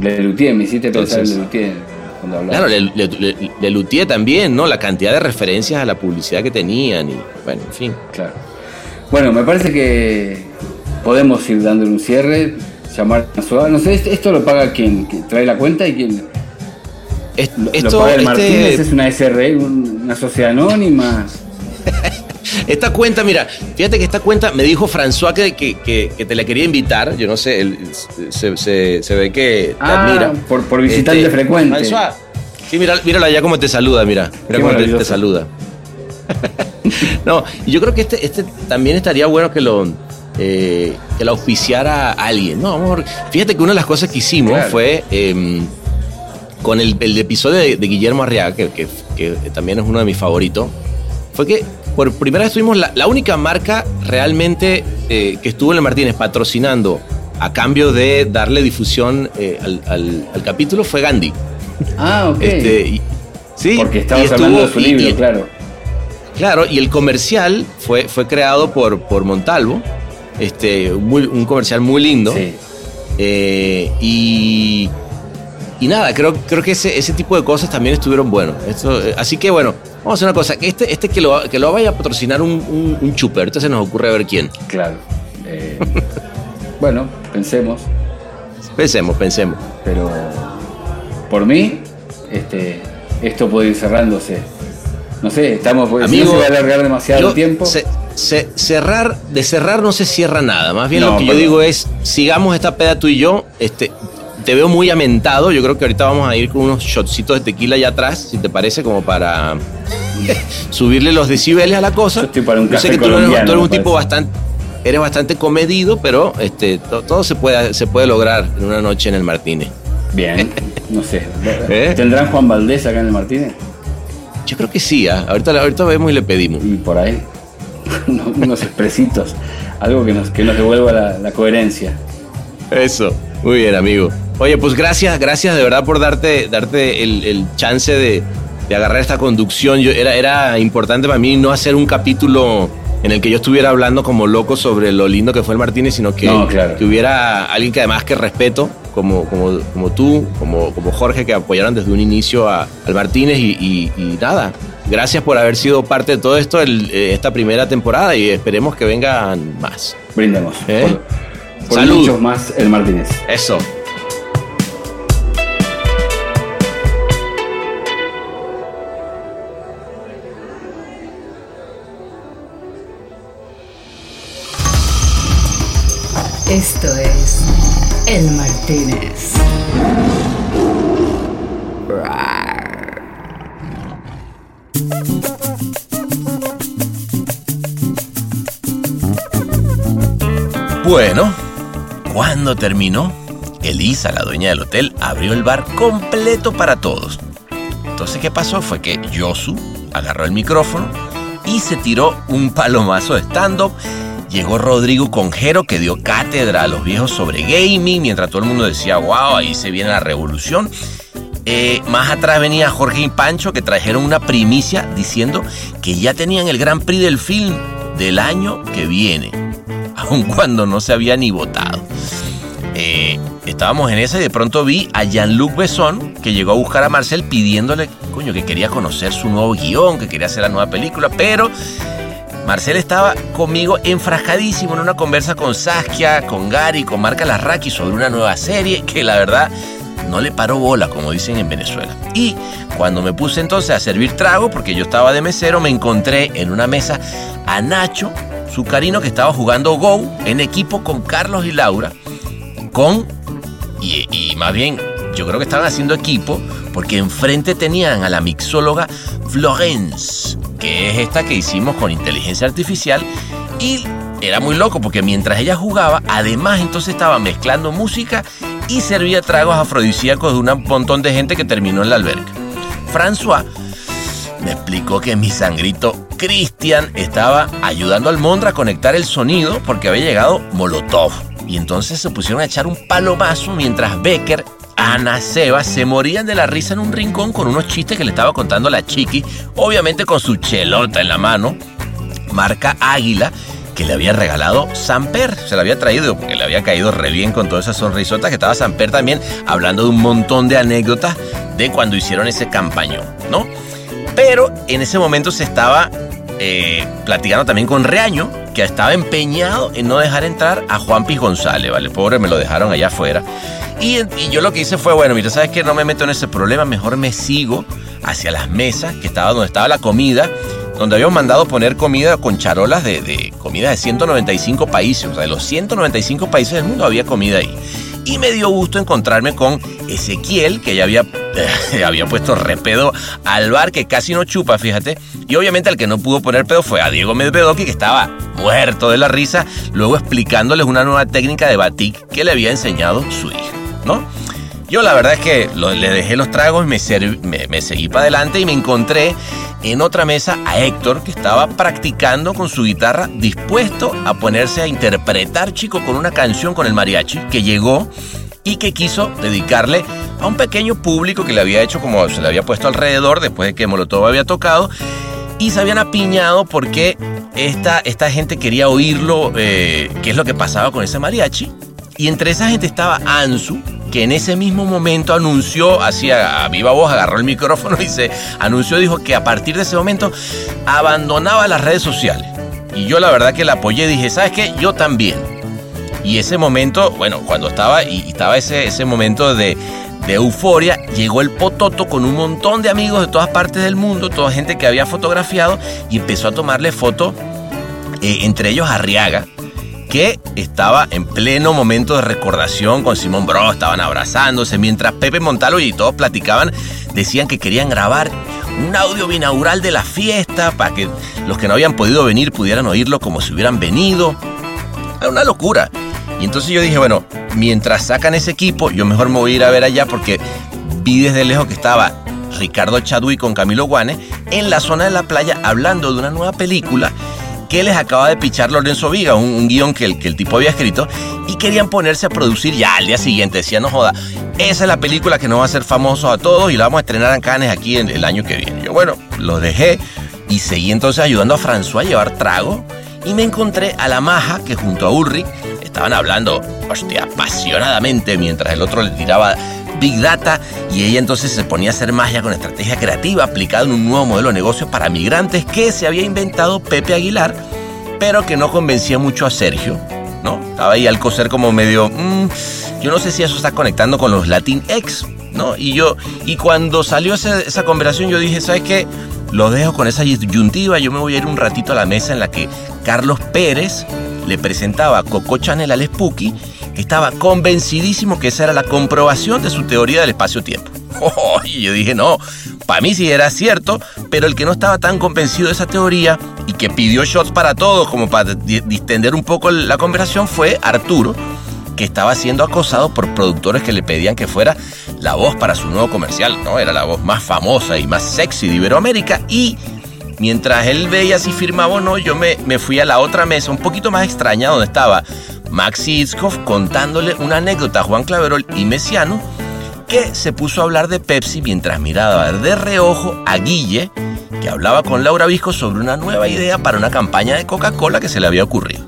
Lelutier, me hiciste pensar en Entonces- Lelutier cuando. Claro, Le, Le- también, ¿no? La cantidad de referencias a la publicidad que tenían y, bueno, en fin. Claro. Bueno, me parece que podemos ir dándole un cierre, llamar a su No sé, esto lo paga quien ¿Quién trae la cuenta y quién. Lo- esto, lo paga el este- Martínez, es una SRE, un- una sociedad anónima. Esta cuenta, mira, fíjate que esta cuenta me dijo François que, que, que- que te la quería invitar. Yo no sé, él, se, se- se ve que te Ah, admira. Este, por- por visitante frecuente. François, sí, mira, mírala ya cómo te saluda, mira. Mira cómo te, saluda. no, yo creo que este, este también estaría bueno que lo eh, que la auspiciara alguien. No, amor. Fíjate que una de las cosas que hicimos Claro. fue em, con el, el episodio de, de Guillermo Arriaga, que, que- que también es uno de mis favoritos, fue que por primera vez tuvimos la, la única marca realmente eh, que estuvo en el Martínez patrocinando a cambio de darle difusión eh, al, al- al capítulo fue Gandhi. Ah, ok. Este, y- sí, Porque estuvo- hablando de su y- libro, y- claro. Claro, y el comercial fue, fue creado por, por Montalvo, este, muy- un comercial muy lindo. Eh, y, y nada, creo, creo que ese, ese tipo de cosas también estuvieron buenos. Esto, así que bueno, vamos a hacer una cosa. Este, este que, lo, que lo vaya a patrocinar un, un, un chuper, entonces se nos ocurre a ver quién. Claro. Eh, bueno, pensemos. Pensemos, pensemos. Pero por mí, este, esto puede ir cerrándose. No sé, estamos, no Amigo, se va a alargar demasiado yo- tiempo. se- se- cerrar, de cerrar no se cierra nada. Más bien No, lo que yo digo es, sigamos esta peda tú y yo. Este, te veo muy amentado. Yo creo que ahorita vamos a ir con unos shotcitos de tequila allá atrás, si te parece, como para subirle los decibeles a la cosa. Yo estoy para un Yo sé que tú eres, colombiano, tú eres un tipo bastante, eres bastante comedido, pero este, to- todo, se puede, se puede lograr en una noche en el Martínez. Bien, no sé. ¿Eh? ¿Tendrán Juan Valdés acá en el Martínez? Yo creo que sí, ah. ahorita, ahorita vemos y le pedimos. Y por ahí, unos, unos expresitos, algo que nos, que nos devuelva la, la coherencia. Eso, muy bien, amigo. Oye, pues gracias, gracias de verdad por darte, darte el, el chance de, de agarrar esta conducción. Yo, era, era importante para mí no hacer un capítulo en el que yo estuviera hablando como loco sobre lo lindo que fue el Martínez, sino que, No, claro. que hubiera alguien que además que respeto, como, como, como tú, como, como Jorge, que apoyaron desde un inicio a- al Martínez y, y- y nada. Gracias por haber sido parte de todo esto el- eh, esta primera temporada y esperemos que vengan más. Brindemos. ¿Eh? Por, por Salud. muchos más el Martínez. Eso. Esto es El Martínez. Bueno, cuando terminó, Elisa, la dueña del hotel, abrió el bar completo para todos. Entonces, ¿qué pasó? Fue que Yosu agarró el micrófono y se tiró un palomazo de stand-up. Llegó Rodrigo Conjero, que dio cátedra a los viejos sobre gaming, mientras todo el mundo decía, wow, ahí se viene la revolución. Eh, más atrás venía Jorge y Pancho, que trajeron una primicia diciendo que ya tenían el Gran Prix del film del año que viene, aun cuando no se había ni votado. Eh, estábamos en esa y de pronto vi a Jean-Luc Besson que llegó a buscar a Marcel pidiéndole, coño, que quería conocer su nuevo guion, que quería hacer la nueva película, pero Marcel estaba conmigo enfrascadísimo en una conversa con Saskia, con Gary, con Marca Larraqui sobre una nueva serie que la verdad no le paró bola, como dicen en Venezuela. Y cuando me puse entonces a servir trago, porque yo estaba de mesero, me encontré en una mesa a Nacho, su carino que estaba jugando Go en equipo con Carlos y Laura, con y, y más bien, yo creo que estaban haciendo equipo porque enfrente tenían a la mixóloga Florence, que es esta que hicimos con inteligencia artificial. Y era muy loco porque mientras ella jugaba, además entonces estaba mezclando música y servía tragos afrodisíacos de un montón de gente que terminó en la alberca. François me explicó que mi sangrito Cristian estaba ayudando al Mondra a conectar el sonido porque había llegado Molotov. Y entonces se pusieron a echar un palomazo mientras Becker, Ana, Seba se morían de la risa en un rincón con unos chistes que le estaba contando la chiqui, obviamente con su chelota en la mano, marca Águila, que le había regalado Samper. Se la había traído porque le había caído re bien con todas esas sonrisotas que estaba Samper también hablando de un montón de anécdotas de cuando hicieron ese campañón, ¿no? Pero en ese momento se estaba eh, platicando también con Reaño, que estaba empeñado en no dejar entrar a Juan Piz González, ¿vale? Pobre, me lo dejaron allá afuera. Y, yo lo que hice fue, bueno, mira, ¿sabes qué? No me meto en ese problema, mejor me sigo hacia las mesas, que estaba donde estaba la comida, donde habíamos mandado poner comida con charolas de, de comida de 195 países, o sea, de los 195 países del mundo había comida ahí. Y me dio gusto encontrarme con Ezequiel, que ya había, había puesto repedo al bar, que casi no chupa, fíjate. Y obviamente al que no pudo poner pedo fue a Diego Medvedoki, que estaba muerto de la risa, luego explicándoles una nueva técnica de batik que le había enseñado su hija, ¿no? Yo la verdad es que le dejé los tragos, me, serv- me, me seguí para adelante y me encontré en otra mesa a Héctor, que estaba practicando con su guitarra, dispuesto a ponerse a interpretar, chico, con una canción con el mariachi, que llegó y que quiso dedicarle a un pequeño público que le había hecho como se le había puesto alrededor después de que Molotov había tocado y se habían apiñado porque esta, esta gente quería oírlo, eh, qué es lo que pasaba con ese mariachi. Y entre esa gente estaba Ansu, que en ese mismo momento anunció, hacía a viva voz, agarró el micrófono y se anunció, dijo que a partir de ese momento abandonaba las redes sociales. Y yo la verdad que la apoyé, dije, ¿sabes qué? Yo también. Y ese momento, bueno, cuando estaba, y estaba ese, ese momento de, de euforia, llegó el Pototo con un montón de amigos de todas partes del mundo, toda gente que había fotografiado, y empezó a tomarle foto, eh, entre ellos Arriaga, que estaba en pleno momento de recordación con Simón Bro, estaban abrazándose, mientras Pepe Montalo y todos platicaban, decían que querían grabar un audio binaural de la fiesta para que los que no habían podido venir pudieran oírlo como si hubieran venido. Era una locura. Y entonces yo dije, bueno, mientras sacan ese equipo, yo mejor me voy a ir a ver allá porque vi desde lejos que estaba Ricardo Chadui con Camilo Guane en la zona de la playa hablando de una nueva película que les acaba de pichar Lorenzo Viga, un, guion que el, que el tipo había escrito, y querían ponerse a producir ya al día siguiente. Decían, no joda, esa es la película que nos va a hacer famosos a todos y la vamos a estrenar en Cannes aquí en el año que viene. Yo, bueno, lo dejé y seguí entonces ayudando a François a llevar trago y me encontré a la maja que junto a Ulrich estaban hablando, hostia, apasionadamente mientras el otro le tiraba Big Data y ella entonces se ponía a hacer magia con estrategia creativa aplicada en un nuevo modelo de negocio para migrantes que se había inventado Pepe Aguilar, pero que no convencía mucho a Sergio, ¿no? Estaba ahí al coser como medio, "Mm, yo no sé si eso está conectando con los Latinx, ¿no? Y yo, y cuando salió esa, esa conversación yo dije, ¿sabes qué? Lo dejo con esa disyuntiva, yo me voy a ir un ratito a la mesa en la que Carlos Pérez le presentaba a Coco Chanel al Spooky, estaba convencidísimo que esa era la comprobación de su teoría del espacio-tiempo. y yo dije, no, para mí sí era cierto, pero el que no estaba tan convencido de esa teoría y que pidió shots para todos como para di- distender un poco la conversación fue Arturo, que estaba siendo acosado por productores que le pedían que fuera la voz para su nuevo comercial, ¿no? Era la voz más famosa y más sexy de Iberoamérica y mientras él veía si firmaba o no, yo me, me fui a la otra mesa, un poquito más extraña, donde estaba Maxi Itzkoff contándole una anécdota a Juan Claverol y Messiano, que se puso a hablar de Pepsi mientras miraba de reojo a Guille, que hablaba con Laura Visco sobre una nueva idea para una campaña de Coca-Cola que se le había ocurrido.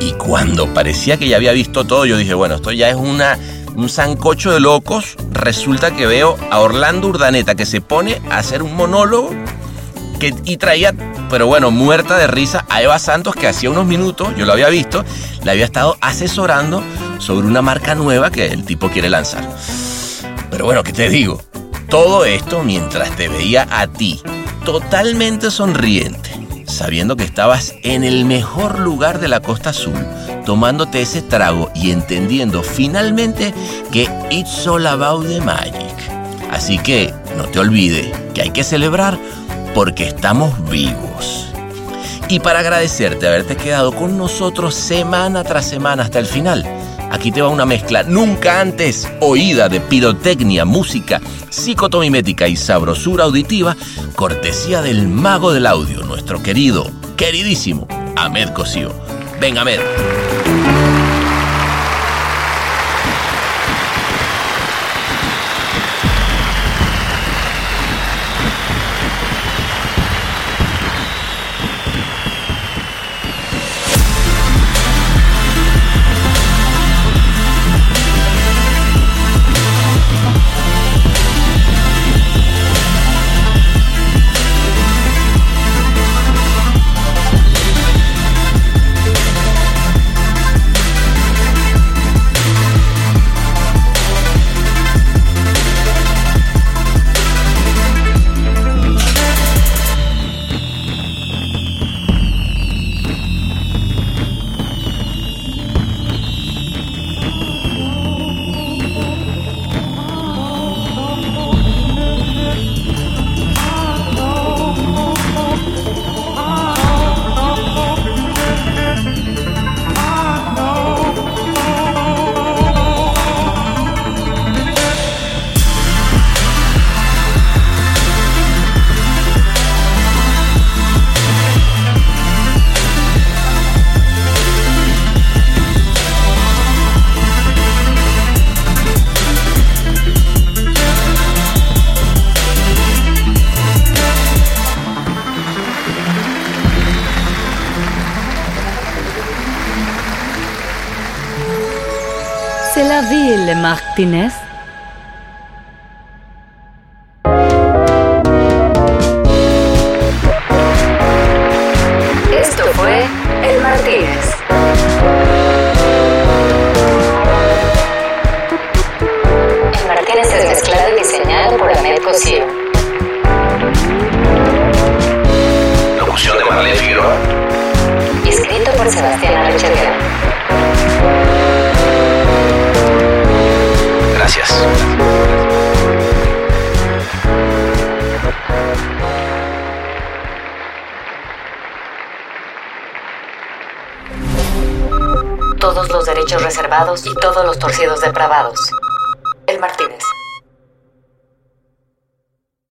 Y cuando parecía que ya había visto todo, yo dije, bueno, esto ya es una, un sancocho de locos. Resulta que veo a Orlando Urdaneta que se pone a hacer un monólogo y traía, pero bueno, muerta de risa a Eva Santos que hacía unos minutos, yo lo había visto, le había estado asesorando sobre una marca nueva que el tipo quiere lanzar. Pero bueno, ¿qué te digo? Todo esto mientras te veía a ti, totalmente sonriente, sabiendo que estabas en el mejor lugar de la Costa Azul, tomándote ese trago y entendiendo finalmente que it's all about the magic. Así que no te olvides que hay que celebrar porque estamos vivos. Y para agradecerte haberte quedado con nosotros semana tras semana hasta el final, aquí te va una mezcla nunca antes oída de pirotecnia, música, psicotomimética y sabrosura auditiva, cortesía del mago del audio, nuestro querido, queridísimo Ahmed Cosío. Ven, Ahmed. Martínez. Torcidos depravados.